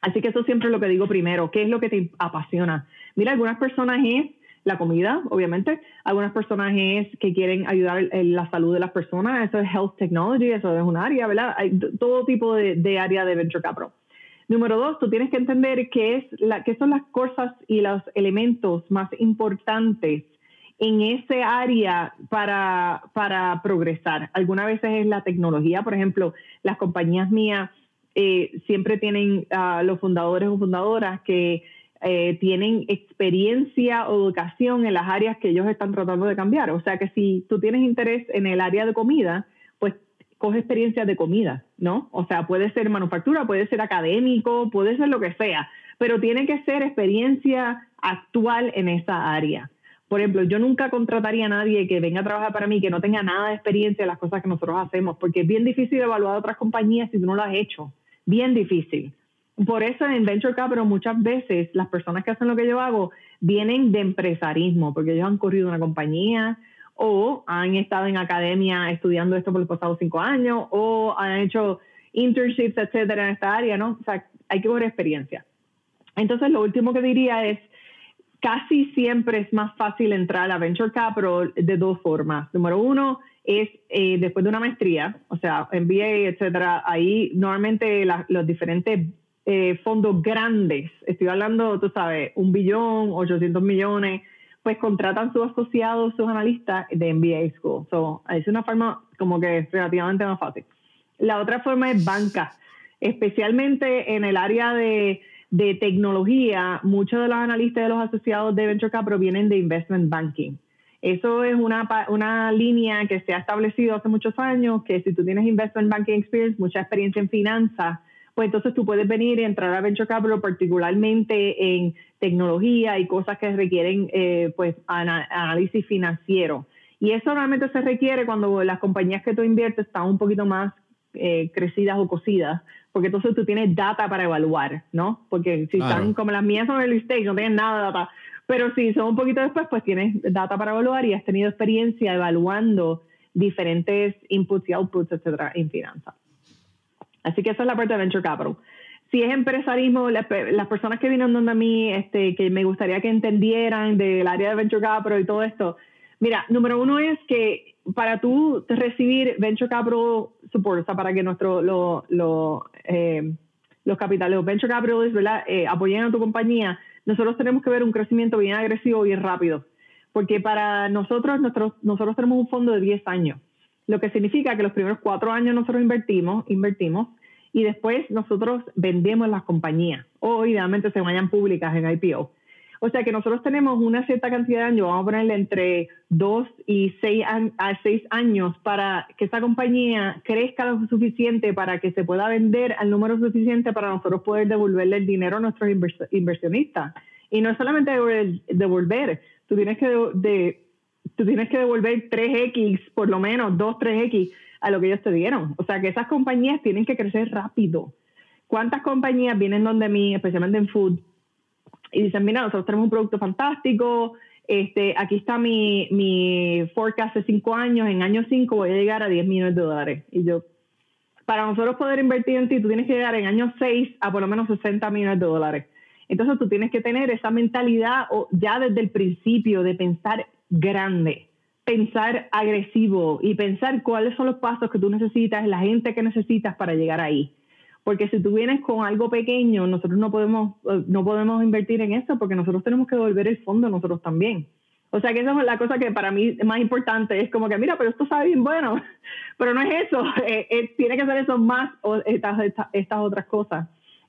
Así que eso siempre es lo que digo primero, ¿qué es lo que te apasiona? Mira, algunas personas es la comida, obviamente. Algunas personas es que quieren ayudar en la salud de las personas. Eso es health technology, eso es un área, ¿verdad? Hay todo tipo de, área de venture capital. Número dos, tú tienes que entender qué, es la, qué son las cosas y los elementos más importantes en ese área para, para progresar. Algunas veces es la tecnología, por ejemplo, las compañías mías eh, siempre tienen a los fundadores o fundadoras que eh, tienen experiencia o educación en las áreas que ellos están tratando de cambiar. O sea que si tú tienes interés en el área de comida, pues coge experiencia de comida, ¿no? O sea, puede ser manufactura, puede ser académico, puede ser lo que sea, pero tiene que ser experiencia actual en esa área. Por ejemplo, yo nunca contrataría a nadie que venga a trabajar para mí que no tenga nada de experiencia en las cosas que nosotros hacemos, porque es bien difícil evaluar otras compañías si tú no lo has hecho. Bien difícil. Por eso en Venture Capital muchas veces las personas que hacen lo que yo hago vienen de empresarismo, porque ellos han corrido una compañía o han estado en academia estudiando esto por los pasados cinco años o han hecho internships, etcétera, en esta área, ¿no? O sea, hay que ver experiencia. Entonces, lo último que diría es, casi siempre es más fácil entrar a Venture Capital de dos formas. Número uno, es eh, después de una maestría, o sea, MBA, etcétera, ahí normalmente los diferentes eh, fondos grandes, estoy hablando, tú sabes, un billón, 800 millones, pues contratan sus asociados, sus analistas de MBA School. So, es una forma como que relativamente más fácil. La otra forma es banca, especialmente en el área de, de tecnología, muchos de los analistas de los asociados de Venture Capital provienen de Investment Banking. Eso es una, una línea que se ha establecido hace muchos años, que si tú tienes Investment Banking Experience, mucha experiencia en finanzas, pues entonces tú puedes venir y entrar a Venture Capital particularmente en tecnología y cosas que requieren eh, pues análisis financiero. Y eso normalmente se requiere cuando las compañías que tú inviertes están un poquito más eh, crecidas o cocidas, porque entonces tú tienes data para evaluar, ¿no? Porque si están como las mías son early stage, no tienen nada de data, pero si son un poquito después, pues tienes data para evaluar y has tenido experiencia evaluando diferentes inputs y outputs, etcétera, en finanzas. Así que esa es la parte de Venture Capital. Si es empresarismo, las, personas que vienen donde a mí, este, que me gustaría que entendieran del área de Venture Capital y todo esto, mira, número uno es que para tú recibir Venture Capital Support, o sea, para que nuestro, lo, eh, los capitales, los Venture Capitalists, ¿verdad? Eh, apoyen a tu compañía, nosotros tenemos que ver un crecimiento bien agresivo, bien rápido. Porque para nosotros, nosotros, nosotros tenemos un fondo de 10 años lo que significa que los primeros cuatro años nosotros invertimos, invertimos y después nosotros vendemos las compañías o idealmente se vayan públicas en IPO. O sea que nosotros tenemos una cierta cantidad de años, vamos a ponerle entre dos y seis a seis años para que esa compañía crezca lo suficiente para que se pueda vender al número suficiente para nosotros poder devolverle el dinero a nuestros inversionistas. Y no es solamente devolver, tú tienes que, de, tú tienes que devolver 3X, por lo menos 2, 3X a lo que ellos te dieron. O sea que esas compañías tienen que crecer rápido. ¿Cuántas compañías vienen donde mí, especialmente en food, y dicen, mira, nosotros tenemos un producto fantástico, este, aquí está mi, mi forecast de cinco años, en año cinco voy a llegar a 10 millones de dólares. Y yo, para nosotros poder invertir en ti, tú tienes que llegar en año seis a por lo menos 60 millones de dólares. Entonces tú tienes que tener esa mentalidad ya desde el principio de pensar grande, pensar agresivo y pensar cuáles son los pasos que tú necesitas, la gente que necesitas para llegar ahí. Porque si tú vienes con algo pequeño, nosotros no podemos, eh, no podemos invertir en eso porque nosotros tenemos que devolver el fondo nosotros también. O sea que esa es la cosa que para mí es más importante. Es como que, mira, pero esto sabe bien bueno. Pero no es eso. Eh, eh, tiene que ser eso más o estas, estas, otras cosas.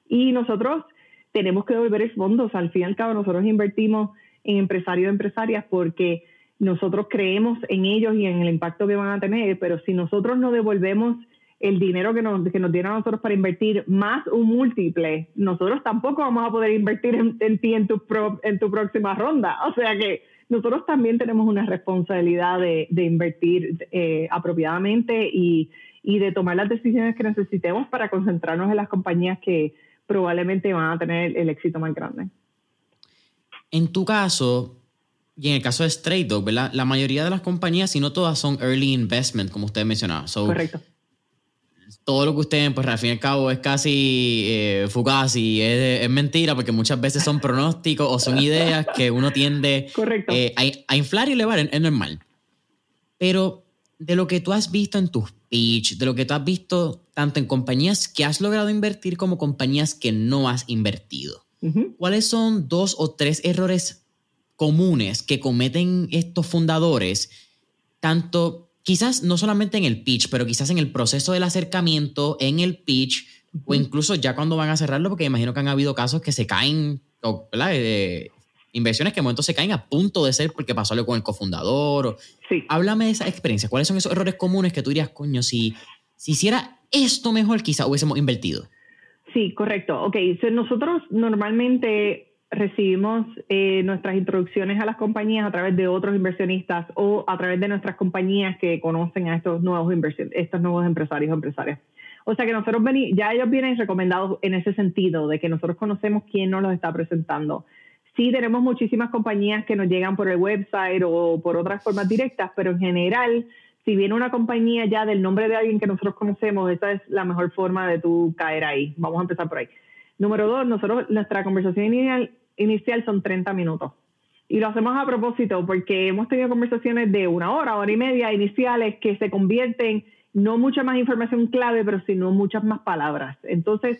Y nosotros tenemos que devolver el fondo. O sea, al fin y al cabo, nosotros invertimos en empresarios y empresarias porque nosotros creemos en ellos y en el impacto que van a tener. Pero si nosotros no devolvemos el dinero que nos, que nos dieron a nosotros para invertir más un múltiple, nosotros tampoco vamos a poder invertir en, ti en tu, en tu próxima ronda. O sea que nosotros también tenemos una responsabilidad de, invertir eh, apropiadamente y, y de tomar las decisiones que necesitemos para concentrarnos en las compañías que probablemente van a tener el éxito más grande. En tu caso, y en el caso de Straight Dog, ¿verdad? La mayoría de las compañías, si no todas, son early investment, como usted mencionaba. Correcto todo lo que ustedes, pues al fin y al cabo, es casi eh, fugaz y es, mentira, porque muchas veces son pronósticos o son ideas que uno tiende eh, a, inflar y elevar, es, normal. Pero de lo que tú has visto en tus pitch, de lo que tú has visto tanto en compañías que has logrado invertir como compañías que no has invertido, ¿cuáles son dos o tres errores comunes que cometen estos fundadores, tanto quizás no solamente en el pitch, pero quizás en el proceso del acercamiento, en el pitch, o incluso ya cuando van a cerrarlo, porque imagino que han habido casos que se caen, ¿verdad? De inversiones que en momentos se caen a punto de ser porque pasó algo con el cofundador. Sí. Háblame de esa experiencia. ¿Cuáles son esos errores comunes que tú dirías, coño, si, si hiciera esto mejor, quizás hubiésemos invertido? Sí, correcto. Ok, nosotros normalmente recibimos eh, nuestras introducciones a las compañías a través de otros inversionistas o a través de nuestras compañías que conocen a estos nuevos estos nuevos empresarios o empresarias. O sea que nosotros ya ellos vienen recomendados en ese sentido, de que nosotros conocemos quién nos los está presentando. Sí, tenemos muchísimas compañías que nos llegan por el website o por otras formas directas, pero en general, si viene una compañía ya del nombre de alguien que nosotros conocemos, esa es la mejor forma de tú caer ahí. Vamos a empezar por ahí. Número dos, nosotros, nuestra conversación inicial inicial son 30 minutos. Y lo hacemos a propósito porque hemos tenido conversaciones de una hora, hora y media iniciales que se convierten no mucha más información clave, pero sino muchas más palabras. Entonces,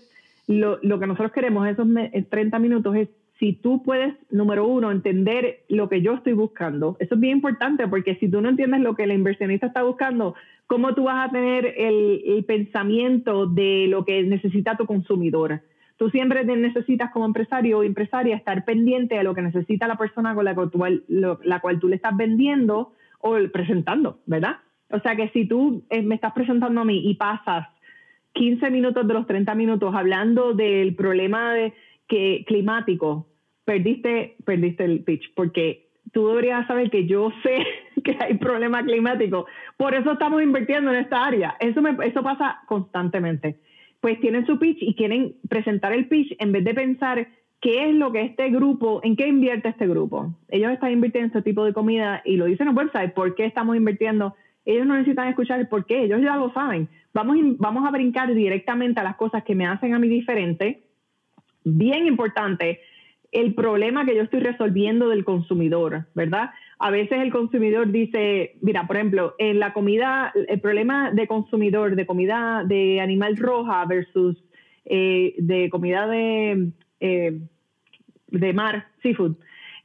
lo, lo que nosotros queremos esos 30 minutos es si tú puedes, número uno, entender lo que yo estoy buscando. Eso es bien importante porque si tú no entiendes lo que el inversionista está buscando, ¿cómo tú vas a tener el, el pensamiento de lo que necesita tu consumidor? Tú siempre necesitas como empresario o empresaria estar pendiente de lo que necesita la persona con la cual, la cual tú le estás vendiendo o presentando, ¿verdad? O sea que si tú eh, me estás presentando a mí y pasas 15 minutos de los 30 minutos hablando del problema de, que, climático, perdiste, perdiste el pitch, porque tú deberías saber que yo sé que hay problema climático. Por eso estamos invirtiendo en esta área. Eso, me, eso pasa constantemente pues tienen su pitch y quieren presentar el pitch en vez de pensar qué es lo que este grupo, en qué invierte este grupo. Ellos están invirtiendo en este tipo de comida y lo dicen en el website, ¿por qué estamos invirtiendo? Ellos no necesitan escuchar el por qué, ellos ya lo saben. Vamos, vamos a brincar directamente a las cosas que me hacen a mí diferente. Bien importante, el problema que yo estoy resolviendo del consumidor, ¿verdad? A veces el consumidor dice, mira, por ejemplo, en la comida, el problema de consumidor de comida de animal roja versus eh, de comida de, eh, de mar, seafood,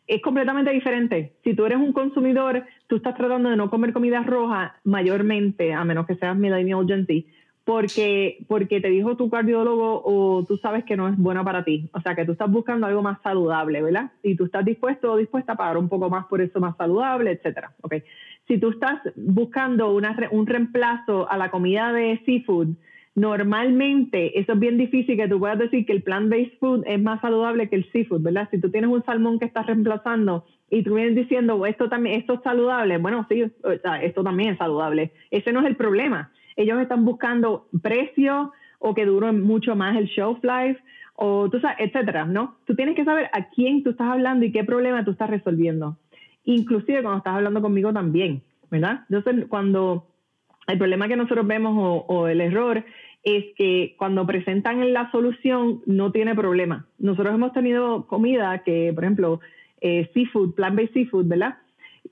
es completamente diferente. Si tú eres un consumidor, tú estás tratando de no comer comida roja mayormente, a menos que seas millennial gentil, porque, porque te dijo tu cardiólogo o tú sabes que no es buena para ti. O sea, que tú estás buscando algo más saludable, ¿verdad? Y tú estás dispuesto o dispuesta a pagar un poco más por eso más saludable, etcétera. Okay. Si tú estás buscando una, un reemplazo a la comida de seafood, normalmente eso es bien difícil que tú puedas decir que el plant-based food es más saludable que el seafood, ¿verdad? Si tú tienes un salmón que estás reemplazando y tú vienes diciendo, esto también, esto es saludable, bueno, sí, esto también es saludable. Ese no es el problema ellos están buscando precio o que dure mucho más el shelf life o tú sabes, etcétera, ¿no? Tú tienes que saber a quién tú estás hablando y qué problema tú estás resolviendo. Inclusive cuando estás hablando conmigo también, ¿verdad? Entonces, cuando el problema que nosotros vemos o, el error es que cuando presentan la solución no tiene problema. Nosotros hemos tenido comida que, por ejemplo, eh, seafood, plant-based seafood, ¿verdad?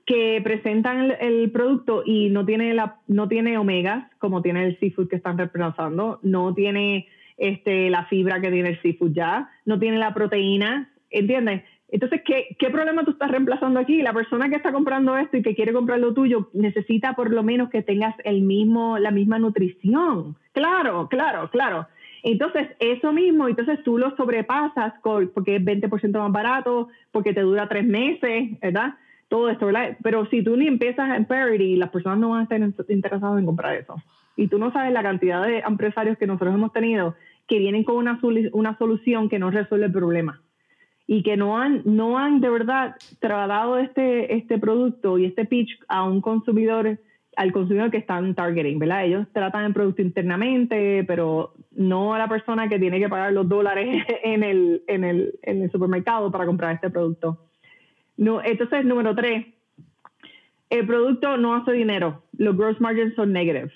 Que presentan el, producto y no tiene la no tiene omegas como tiene el seafood que están reemplazando, no tiene este la fibra que tiene el seafood ya, no tiene la proteína, ¿entiendes? Entonces, ¿qué, ¿qué problema tú estás reemplazando aquí? La persona que está comprando esto y que quiere comprar lo tuyo necesita por lo menos que tengas el mismo, la misma nutrición. Claro, claro, claro. Entonces, eso mismo, entonces tú lo sobrepasas porque es 20% más barato, porque te dura tres meses, ¿verdad? Todo esto, ¿verdad? Pero si tú ni empiezas en parity, las personas no van a estar interesadas en comprar eso. Y tú no sabes la cantidad de empresarios que nosotros hemos tenido que vienen con una, una solución que no resuelve el problema y que no han, no han de verdad tratado este, este producto y este pitch a un consumidor, al consumidor que están targeting, ¿verdad? Ellos tratan el producto internamente, pero no a la persona que tiene que pagar los dólares en el, en el, en el supermercado para comprar este producto. No, entonces, número tres, el producto no hace dinero, los gross margins son negative.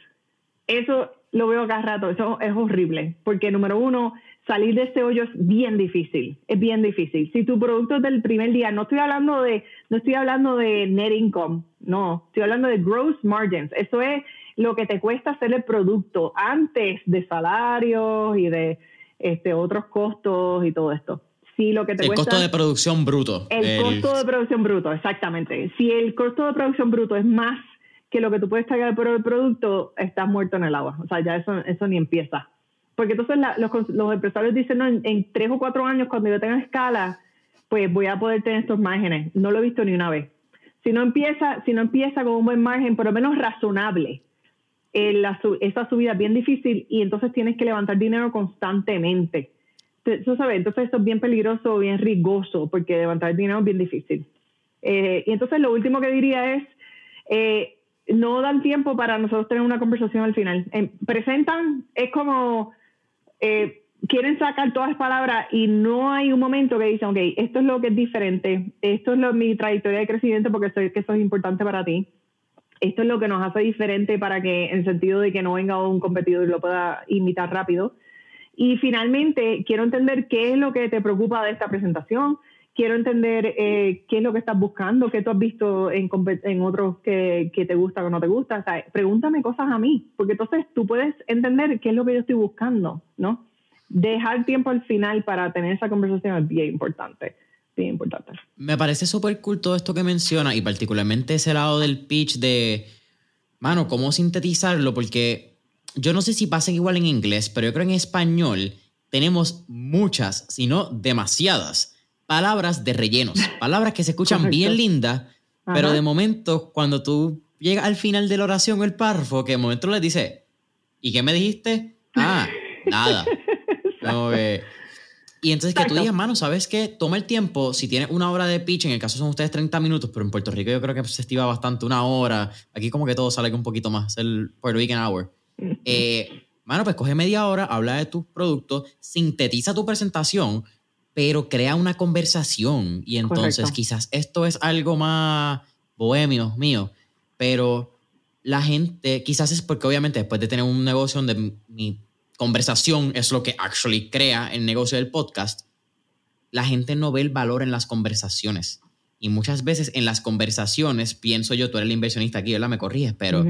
Eso lo veo cada rato, eso es horrible, porque número uno, salir de ese hoyo es bien difícil, es bien difícil. Si tu producto es del primer día, no estoy hablando de, no estoy hablando de net income, no, estoy hablando de gross margins. Eso es lo que te cuesta hacer el producto antes de salarios y de este, otros costos y todo esto lo que te el costo de producción bruto. El, costo de producción bruto, exactamente. Si el costo de producción bruto es más que lo que tú puedes pagar por el producto, estás muerto en el agua. O sea, ya eso, eso ni empieza. Porque entonces los, los, empresarios dicen, no, en, tres o cuatro años, cuando yo tenga escala, pues voy a poder tener estos márgenes. No lo he visto ni una vez. Si no empieza, si no empieza con un buen margen, por lo menos razonable, eh, la, esa subida es bien difícil y entonces tienes que levantar dinero constantemente sabes, entonces esto es bien peligroso, bien riesgoso, porque levantar dinero es bien difícil. Eh, y entonces lo último que diría es, eh, no dan tiempo para nosotros tener una conversación al final. presentan, es como, eh, quieren sacar todas las palabras y no hay un momento que dicen, ok, esto es lo que es diferente, esto es lo, mi trayectoria de crecimiento porque sé que eso es importante para ti. Esto es lo que nos hace diferente para que, en sentido de que no venga un competidor y lo pueda imitar rápido. Y finalmente, quiero entender qué es lo que te preocupa de esta presentación, quiero entender eh, qué es lo que estás buscando, qué tú has visto en, en otros que, que, te gusta o no te gusta. O sea, pregúntame cosas a mí, porque entonces tú puedes entender qué es lo que yo estoy buscando, ¿no? Dejar tiempo al final para tener esa conversación es bien importante. Bien importante. Me parece súper cool todo esto que menciona y particularmente ese lado del pitch de, mano, cómo sintetizarlo, porque yo no sé si pasa igual en inglés, pero yo creo en español tenemos muchas, si no demasiadas, palabras de rellenos. Palabras que se escuchan bien lindas, pero de momento, cuando tú llegas al final de la oración o el párrafo, que de momento le dice, ¿y qué me dijiste? Ah, nada. y entonces que tú digas, mano, ¿sabes qué? Toma el tiempo, si tienes una hora de pitch, en el caso son ustedes 30 minutos, pero en Puerto Rico yo creo que se estima bastante una hora. Aquí como que todo sale un poquito más, el Puerto Rican Hour. Eh, mano, pues coge media hora, habla de tus productos, sintetiza tu presentación, pero crea una conversación. Y entonces quizás esto es algo más bohemio mío, pero la gente, quizás es porque obviamente después de tener un negocio donde mi conversación es lo que actually crea el negocio del podcast, la gente no ve el valor en las conversaciones. Y muchas veces en las conversaciones, pienso yo, tú eres el inversionista aquí, ¿verdad? Me corriges, pero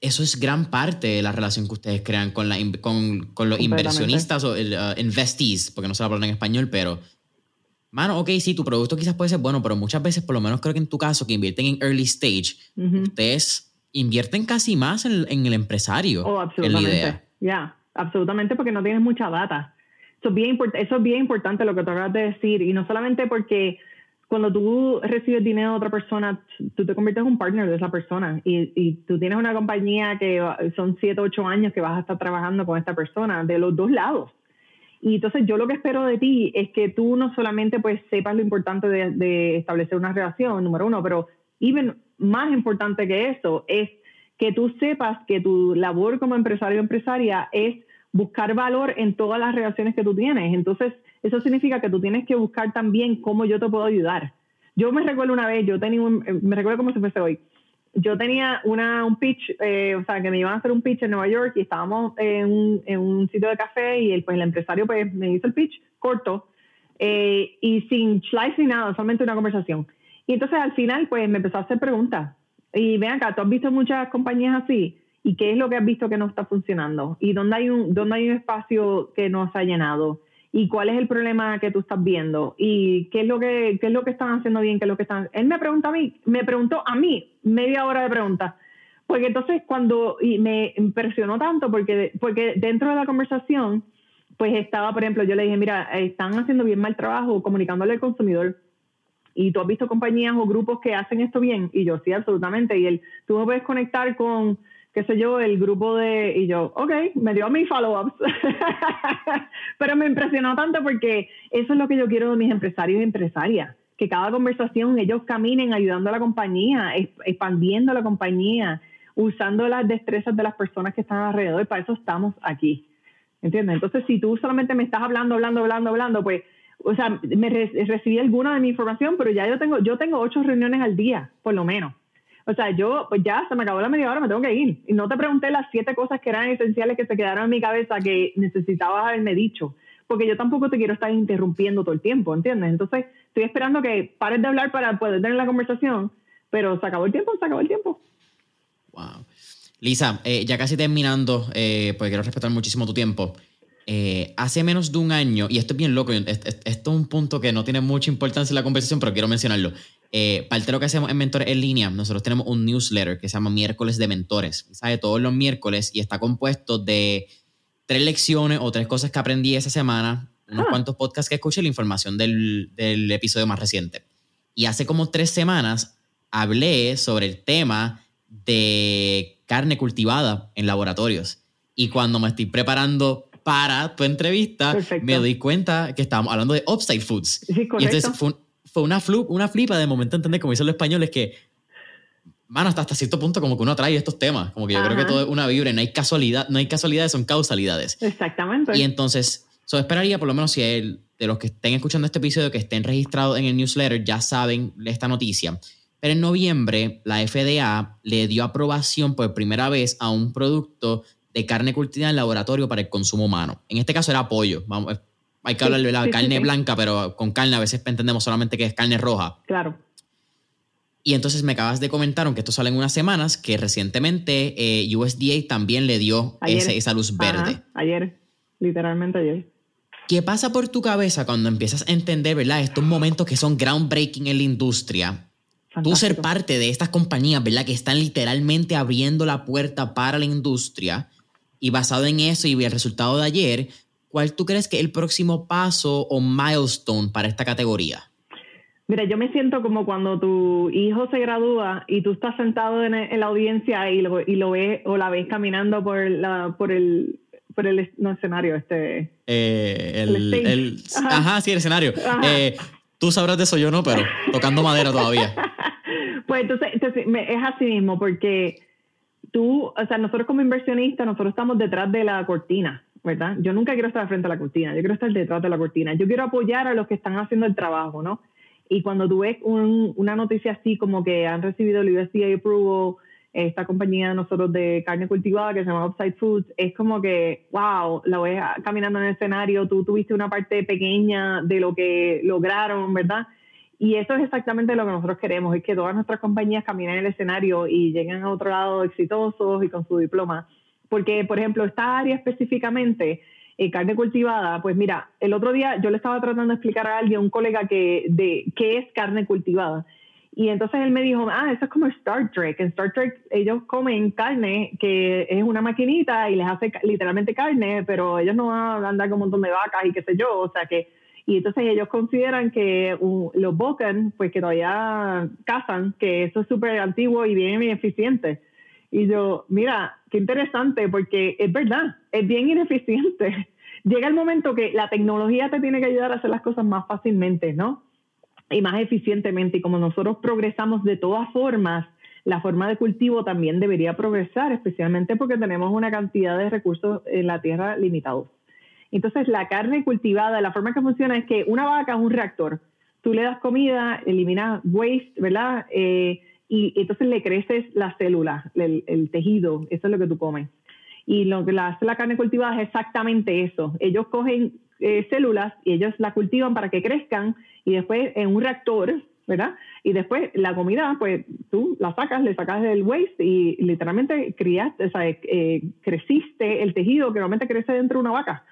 eso es gran parte de la relación que ustedes crean con, la, con, con los inversionistas o el, uh, investees, porque no se habla en español, pero, mano, ok, sí, tu producto quizás puede ser bueno, pero muchas veces, por lo menos creo que en tu caso, que invierten en early stage, ustedes invierten casi más en, en el empresario, oh, idea. ya, absolutamente porque no tienes mucha data. Eso es, bien eso es bien importante lo que te acabas de decir, y no solamente porque cuando tú recibes dinero de otra persona, tú te conviertes en un partner de esa persona y, y tú tienes una compañía que son 7, 8 años que vas a estar trabajando con esta persona de los dos lados. Y entonces yo lo que espero de ti es que tú no solamente pues sepas lo importante de, establecer una relación, número uno, pero even más importante que eso es que tú sepas que tu labor como empresario o empresaria es buscar valor en todas las relaciones que tú tienes. Entonces, eso significa que tú tienes que buscar también cómo yo te puedo ayudar. Yo me recuerdo una vez, yo tenía un, me recuerdo como si fuese hoy, yo tenía una, un pitch, eh, o sea, que me iban a hacer un pitch en Nueva York y estábamos en un, en un sitio de café y el, pues, el empresario pues, me hizo el pitch corto eh, y sin slice ni nada, solamente una conversación. Y entonces al final pues me empezó a hacer preguntas. Y ven acá, tú has visto muchas compañías así y qué es lo que has visto que no está funcionando y dónde hay un, dónde hay un espacio que no se ha llenado y cuál es el problema que tú estás viendo y qué es lo que qué es lo que están haciendo bien, qué es lo que están. Él me preguntó a mí, me preguntó a mí media hora de preguntas. Porque entonces cuando y me impresionó tanto porque porque dentro de la conversación pues estaba, por ejemplo, yo le dije, mira, están haciendo bien mal trabajo comunicándole al consumidor. Y tú has visto compañías o grupos que hacen esto bien. Y yo sí, absolutamente. Y él, tú me puedes conectar con qué sé yo, el grupo de, y yo, ok, me dio mis follow-ups, pero me impresionó tanto porque eso es lo que yo quiero de mis empresarios y empresarias, que cada conversación ellos caminen ayudando a la compañía, expandiendo la compañía, usando las destrezas de las personas que están alrededor, y para eso estamos aquí, ¿entiendes? Entonces, si tú solamente me estás hablando, hablando, hablando, hablando, pues, o sea, me recibí alguna de mi información, pero ya yo tengo, yo tengo ocho reuniones al día, por lo menos. O sea, yo, pues ya, se me acabó la media hora, me tengo que ir. Y no te pregunté las siete cosas que eran esenciales que se quedaron en mi cabeza que necesitabas haberme dicho. Porque yo tampoco te quiero estar interrumpiendo todo el tiempo, ¿entiendes? Entonces, estoy esperando que pares de hablar para poder tener la conversación, pero se acabó el tiempo, se acabó el tiempo. Wow. Lisa, eh, ya casi terminando, eh, porque quiero respetar muchísimo tu tiempo. Eh, hace menos de un año, y esto es bien loco, esto es un punto que no tiene mucha importancia en la conversación, pero quiero mencionarlo. Eh, parte de lo que hacemos en Mentores en línea, nosotros tenemos un newsletter que se llama Miércoles de Mentores. Sale todos los miércoles y está compuesto de tres lecciones o tres cosas que aprendí esa semana, unos ah. cuantos podcasts que escuché, la información del, del episodio más reciente. Y hace como tres semanas hablé sobre el tema de carne cultivada en laboratorios. Y cuando me estoy preparando para tu entrevista, me doy cuenta que estábamos hablando de upside foods. y entonces fue fue una, una flipa de momento entender, como dicen los españoles, que, mano, hasta, hasta cierto punto como que uno atrae estos temas. Como que yo creo que todo es una vibra, no hay casualidad, no hay casualidades, son causalidades. Exactamente. Y entonces, yo esperaría, por lo menos si el, de los que estén escuchando este episodio, que estén registrados en el newsletter, ya saben esta noticia. Pero en noviembre, la FDA le dio aprobación por primera vez a un producto de carne cultivada en laboratorio para el consumo humano. En este caso era pollo. Vamos, hay que hablar de la carne blanca, pero con carne a veces entendemos solamente que es carne roja. Claro. Y entonces me acabas de comentar, aunque esto sale en unas semanas, que recientemente eh, USDA también le dio esa luz verde. ayer, literalmente ayer. ¿Qué pasa por tu cabeza cuando empiezas a entender, ¿verdad? Estos momentos que son groundbreaking en la industria. Tú ser parte de estas compañías, ¿verdad? Que están literalmente abriendo la puerta para la industria. Y basado en eso y el resultado de ayer, ¿cuál tú crees que es el próximo paso o milestone para esta categoría? Mira, yo me siento como cuando tu hijo se gradúa y tú estás sentado en, la audiencia y lo, y lo ves o la ves caminando por, la, por el por el escenario este eh, el, ajá. sí el escenario. Eh, tú sabrás de eso yo no pero tocando madera todavía. Pues entonces, entonces es así mismo porque tú o sea nosotros como inversionistas nosotros estamos detrás de la cortina Yo nunca quiero estar frente a la cortina, yo quiero estar detrás de la cortina. Yo quiero apoyar a los que están haciendo el trabajo, ¿no? Y cuando tú ves una noticia así como que han recibido el USDA approval, esta compañía de nosotros de carne cultivada que se llama Upside Foods, es como que, wow, la ves caminando en el escenario, tú tuviste una parte pequeña de lo que lograron, ¿verdad? Y eso es exactamente lo que nosotros queremos, es que todas nuestras compañías caminen en el escenario y lleguen a otro lado exitosos y con su diploma. Porque, por ejemplo, esta área específicamente, eh, carne cultivada, pues mira, el otro día yo le estaba tratando de explicar a alguien, un colega, que, de qué es carne cultivada. Y entonces él me dijo, ah, eso es como Star Trek. En Star Trek ellos comen carne que es una maquinita y les hace literalmente carne, pero ellos no van a andar con un montón de vacas y qué sé yo. O sea que, y entonces ellos consideran que los Boken, pues que todavía cazan, que eso es súper antiguo y bien ineficiente. Y yo, mira, qué interesante, porque es verdad, es bien ineficiente. Llega el momento que la tecnología te tiene que ayudar a hacer las cosas más fácilmente, ¿no? y más eficientemente. Y como nosotros progresamos de todas formas, la forma de cultivo también debería progresar, especialmente porque tenemos una cantidad de recursos en la tierra limitados. Entonces, la carne cultivada, la forma que funciona es que una vaca es un reactor. Tú le das comida, eliminas waste, ¿verdad? Eh, y entonces le creces la célula, el, tejido, eso es lo que tú comes. Y lo que hace la carne cultivada es exactamente eso. Ellos cogen eh, células y ellos la cultivan para que crezcan y después en un reactor, ¿verdad? Y después la comida, pues tú la sacas, le sacas el waste y literalmente criaste, o sea, eh, creciste el tejido que normalmente crece dentro de una vaca.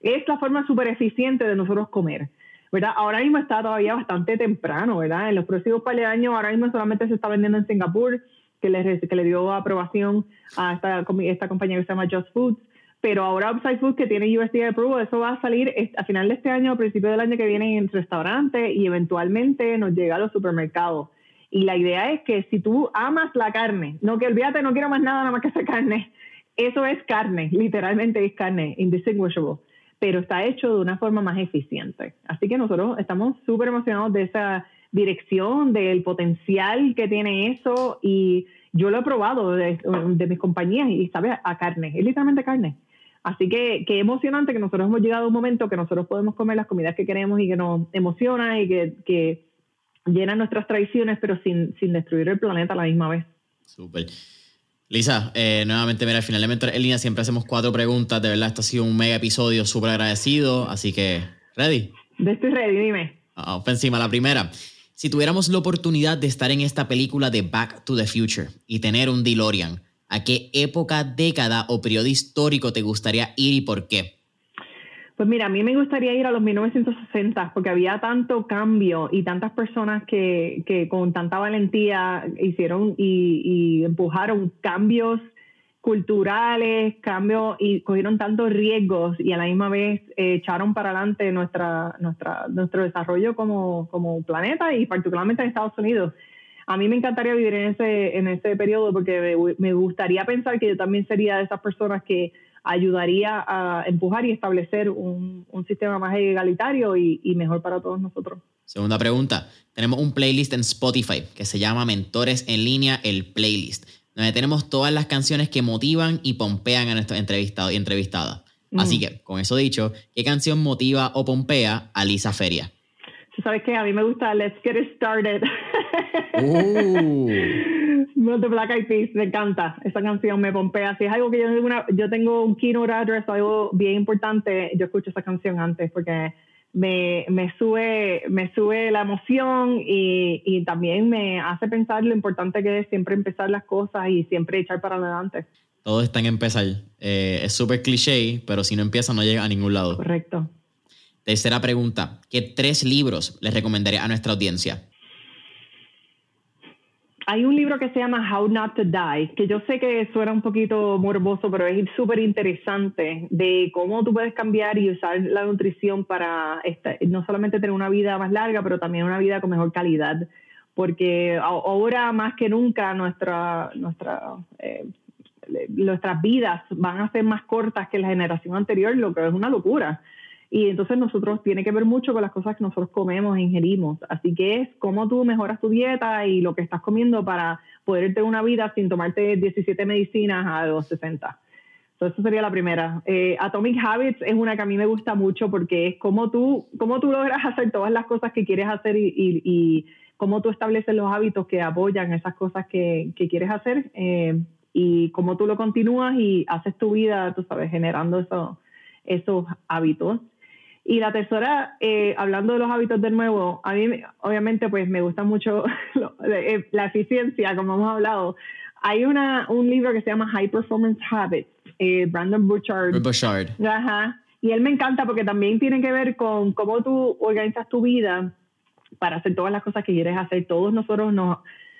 Es la forma súper eficiente de nosotros comer. ¿Verdad? Ahora mismo está todavía bastante temprano, ¿verdad? En los próximos par de años, ahora mismo solamente se está vendiendo en Singapur, que le, que le dio aprobación a esta, esta compañía que se llama Just Foods pero ahora Upside Food que tiene USDA approval, eso va a salir a final de este año, a principio del año que viene en restaurantes y eventualmente nos llega a los supermercados. Y la idea es que si tú amas la carne, no que olvídate, no quiero más nada, nada más que esa carne, eso es carne, literalmente es carne, indistinguishable, pero está hecho de una forma más eficiente. Así que nosotros estamos súper emocionados de esa dirección, del potencial que tiene eso y yo lo he probado de, mis compañías y sabe a carne, es literalmente carne. Así que qué emocionante que nosotros hemos llegado a un momento que nosotros podemos comer las comidas que queremos y que nos emociona y que, que llenan nuestras tradiciones, pero sin, sin destruir el planeta a la misma vez. Súper. Lisa, eh, nuevamente, mira, al final de Mentor en línea siempre hacemos cuatro preguntas. De verdad, esto ha sido un mega episodio, súper agradecido. Así que, ¿ready? Estoy ready, dime. Vamos encima, la primera. Si tuviéramos la oportunidad de estar en esta película de Back to the Future y tener un DeLorean, ¿A qué época, década o periodo histórico te gustaría ir y por qué? Pues mira, a mí me gustaría ir a los 1960 porque había tanto cambio y tantas personas que, que con tanta valentía hicieron y, y, empujaron cambios culturales, cambios y cogieron tantos riesgos y a la misma vez eh, echaron para adelante nuestra, nuestra, nuestro desarrollo como, como planeta y particularmente en Estados Unidos. A mí me encantaría vivir en ese, en ese periodo porque me, gustaría pensar que yo también sería de esas personas que ayudaría a empujar y establecer un, sistema más egalitario y, mejor para todos nosotros. Segunda pregunta. Tenemos un playlist en Spotify que se llama Mentores en línea, el playlist, donde tenemos todas las canciones que motivan y pompean a nuestros entrevistados y entrevistadas. Así que, con eso dicho, ¿qué canción motiva o pompea a Lisa Feria? ¿Sabes qué? A mí me gusta Let's Get It Started. Uh. The Black Eyed Peas, me encanta. Esa canción me pompea. Si es algo que yo tengo, una, yo tengo un keynote address o algo bien importante, yo escucho esa canción antes porque me, me, sube, me sube la emoción y, y, también me hace pensar lo importante que es siempre empezar las cosas y siempre echar para adelante. Todo está en empezar. Eh, es súper cliché, pero si no empieza no llega a ningún lado. Correcto. Tercera pregunta. ¿Qué tres libros les recomendaría a nuestra audiencia? Hay un libro que se llama How Not to Die, que yo sé que suena un poquito morboso, pero es súper interesante de cómo tú puedes cambiar y usar la nutrición para no solamente tener una vida más larga, pero también una vida con mejor calidad. Porque ahora más que nunca nuestra, nuestra, eh, nuestras vidas van a ser más cortas que la generación anterior, lo que es una locura. Y entonces nosotros tiene que ver mucho con las cosas que nosotros comemos e ingerimos. Así que es cómo tú mejoras tu dieta y lo que estás comiendo para poder tener una vida sin tomarte 17 medicinas a los 60. Entonces, esa sería la primera. Eh, Atomic Habits es una que a mí me gusta mucho porque es cómo tú, cómo tú logras hacer todas las cosas que quieres hacer y, y, cómo tú estableces los hábitos que apoyan esas cosas que, que quieres hacer eh, y cómo tú lo continúas y haces tu vida, tú sabes, generando eso, esos hábitos. Y la tercera, eh, hablando de los hábitos de nuevo, a mí obviamente pues me gusta mucho eh, la eficiencia, como hemos hablado. Hay una, un libro que se llama High Performance Habits, eh, Brandon Bouchard. Bouchard. Ajá. Y él me encanta porque también tiene que ver con cómo tú organizas tu vida para hacer todas las cosas que quieres hacer. Todos nosotros nos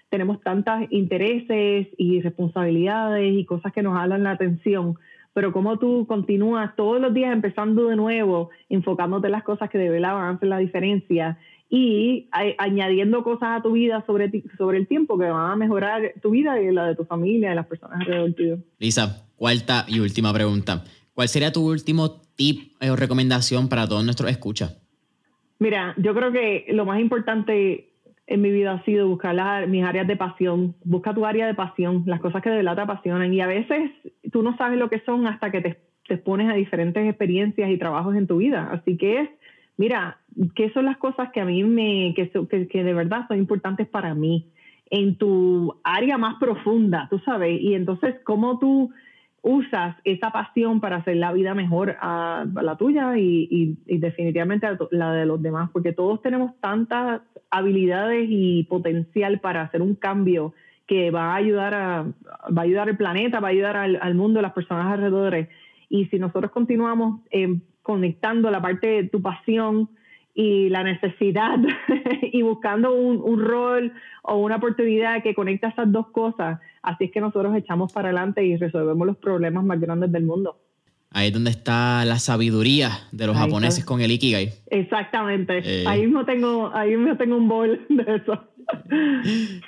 tenemos tantos intereses y responsabilidades y cosas que nos hablan la atención, pero como tú continúas todos los días empezando de nuevo, enfocándote en las cosas que de verdad van a hacer la diferencia y añadiendo cosas a tu vida sobre, sobre el tiempo que van a mejorar tu vida y la de tu familia y las personas alrededor tuyo. Lisa, cuarta y última pregunta. ¿Cuál sería tu último tip o recomendación para todos nuestros escuchas? Mira, yo creo que lo más importante en mi vida ha sido buscar mis áreas de pasión. Busca tu área de pasión, las cosas que de verdad te apasionan. Y a veces tú no sabes lo que son hasta que te, te expones a diferentes experiencias y trabajos en tu vida. Así que es, mira, ¿qué son las cosas que a mí me, que, que, que de verdad son importantes para mí? En tu área más profunda, tú sabes. Y entonces, ¿cómo tú usas esa pasión para hacer la vida mejor a, la tuya y, definitivamente a la de los demás, porque todos tenemos tantas habilidades y potencial para hacer un cambio que va a ayudar a va a ayudar al planeta, va a ayudar al, mundo, a las personas alrededor. Y si nosotros continuamos eh, conectando la parte de tu pasión y la necesidad y buscando un, rol o una oportunidad que conecta esas dos cosas, así es que nosotros echamos para adelante y resolvemos los problemas más grandes del mundo. Ahí es donde está la sabiduría de los japoneses con el Ikigai. Exactamente. Eh. Ahí, mismo tengo, ahí mismo tengo un bol de eso.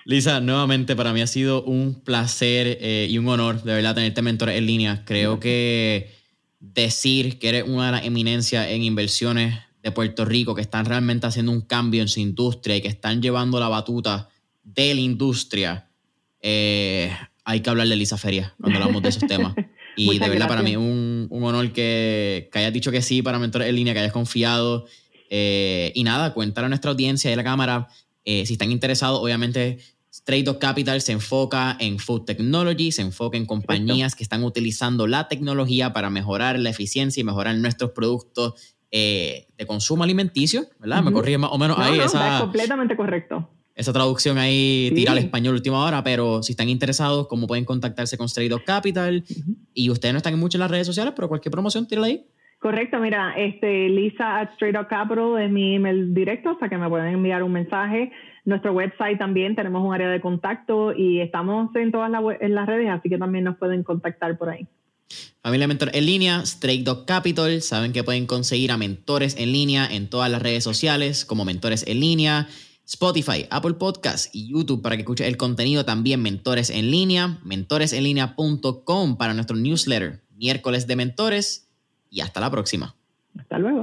Lisa, nuevamente para mí ha sido un placer eh, y un honor de verdad tenerte mentor en línea. Creo que decir que eres una eminencia en inversiones de Puerto Rico que están realmente haciendo un cambio en su industria y que están llevando la batuta de la industria, eh, hay que hablar de Lisa Feria cuando hablamos de esos temas. Y de verdad, para mí un, un honor que, que, hayas dicho que sí para Mentores en Línea, que hayas confiado. Eh, y nada, cuentar a nuestra audiencia y a la cámara, eh, si están interesados, obviamente Straight Up Capital se enfoca en food technology, se enfoca en compañías que están utilizando la tecnología para mejorar la eficiencia y mejorar nuestros productos eh, de consumo alimenticio, ¿verdad? Me corrí más o menos ahí. esa, completamente correcto. Esa traducción ahí tira al español última hora, pero si están interesados, ¿cómo pueden contactarse con Straight Up Capital? Y ustedes no están en mucho en las redes sociales, pero cualquier promoción, tírala ahí. Correcto, mira, este, Lisa at Straight Up Capital es mi email directo, o sea que me pueden enviar un mensaje. Nuestro website también tenemos un área de contacto y estamos en todas en las redes, así que también nos pueden contactar por ahí. Familia Mentor en línea, Straight Dog Capital. Saben que pueden conseguir a mentores en línea en todas las redes sociales como Mentores en línea, Spotify, Apple Podcasts y YouTube para que escuchen el contenido también Mentores en línea, mentoresenlinea.com para nuestro newsletter, miércoles de mentores y hasta la próxima. Hasta luego.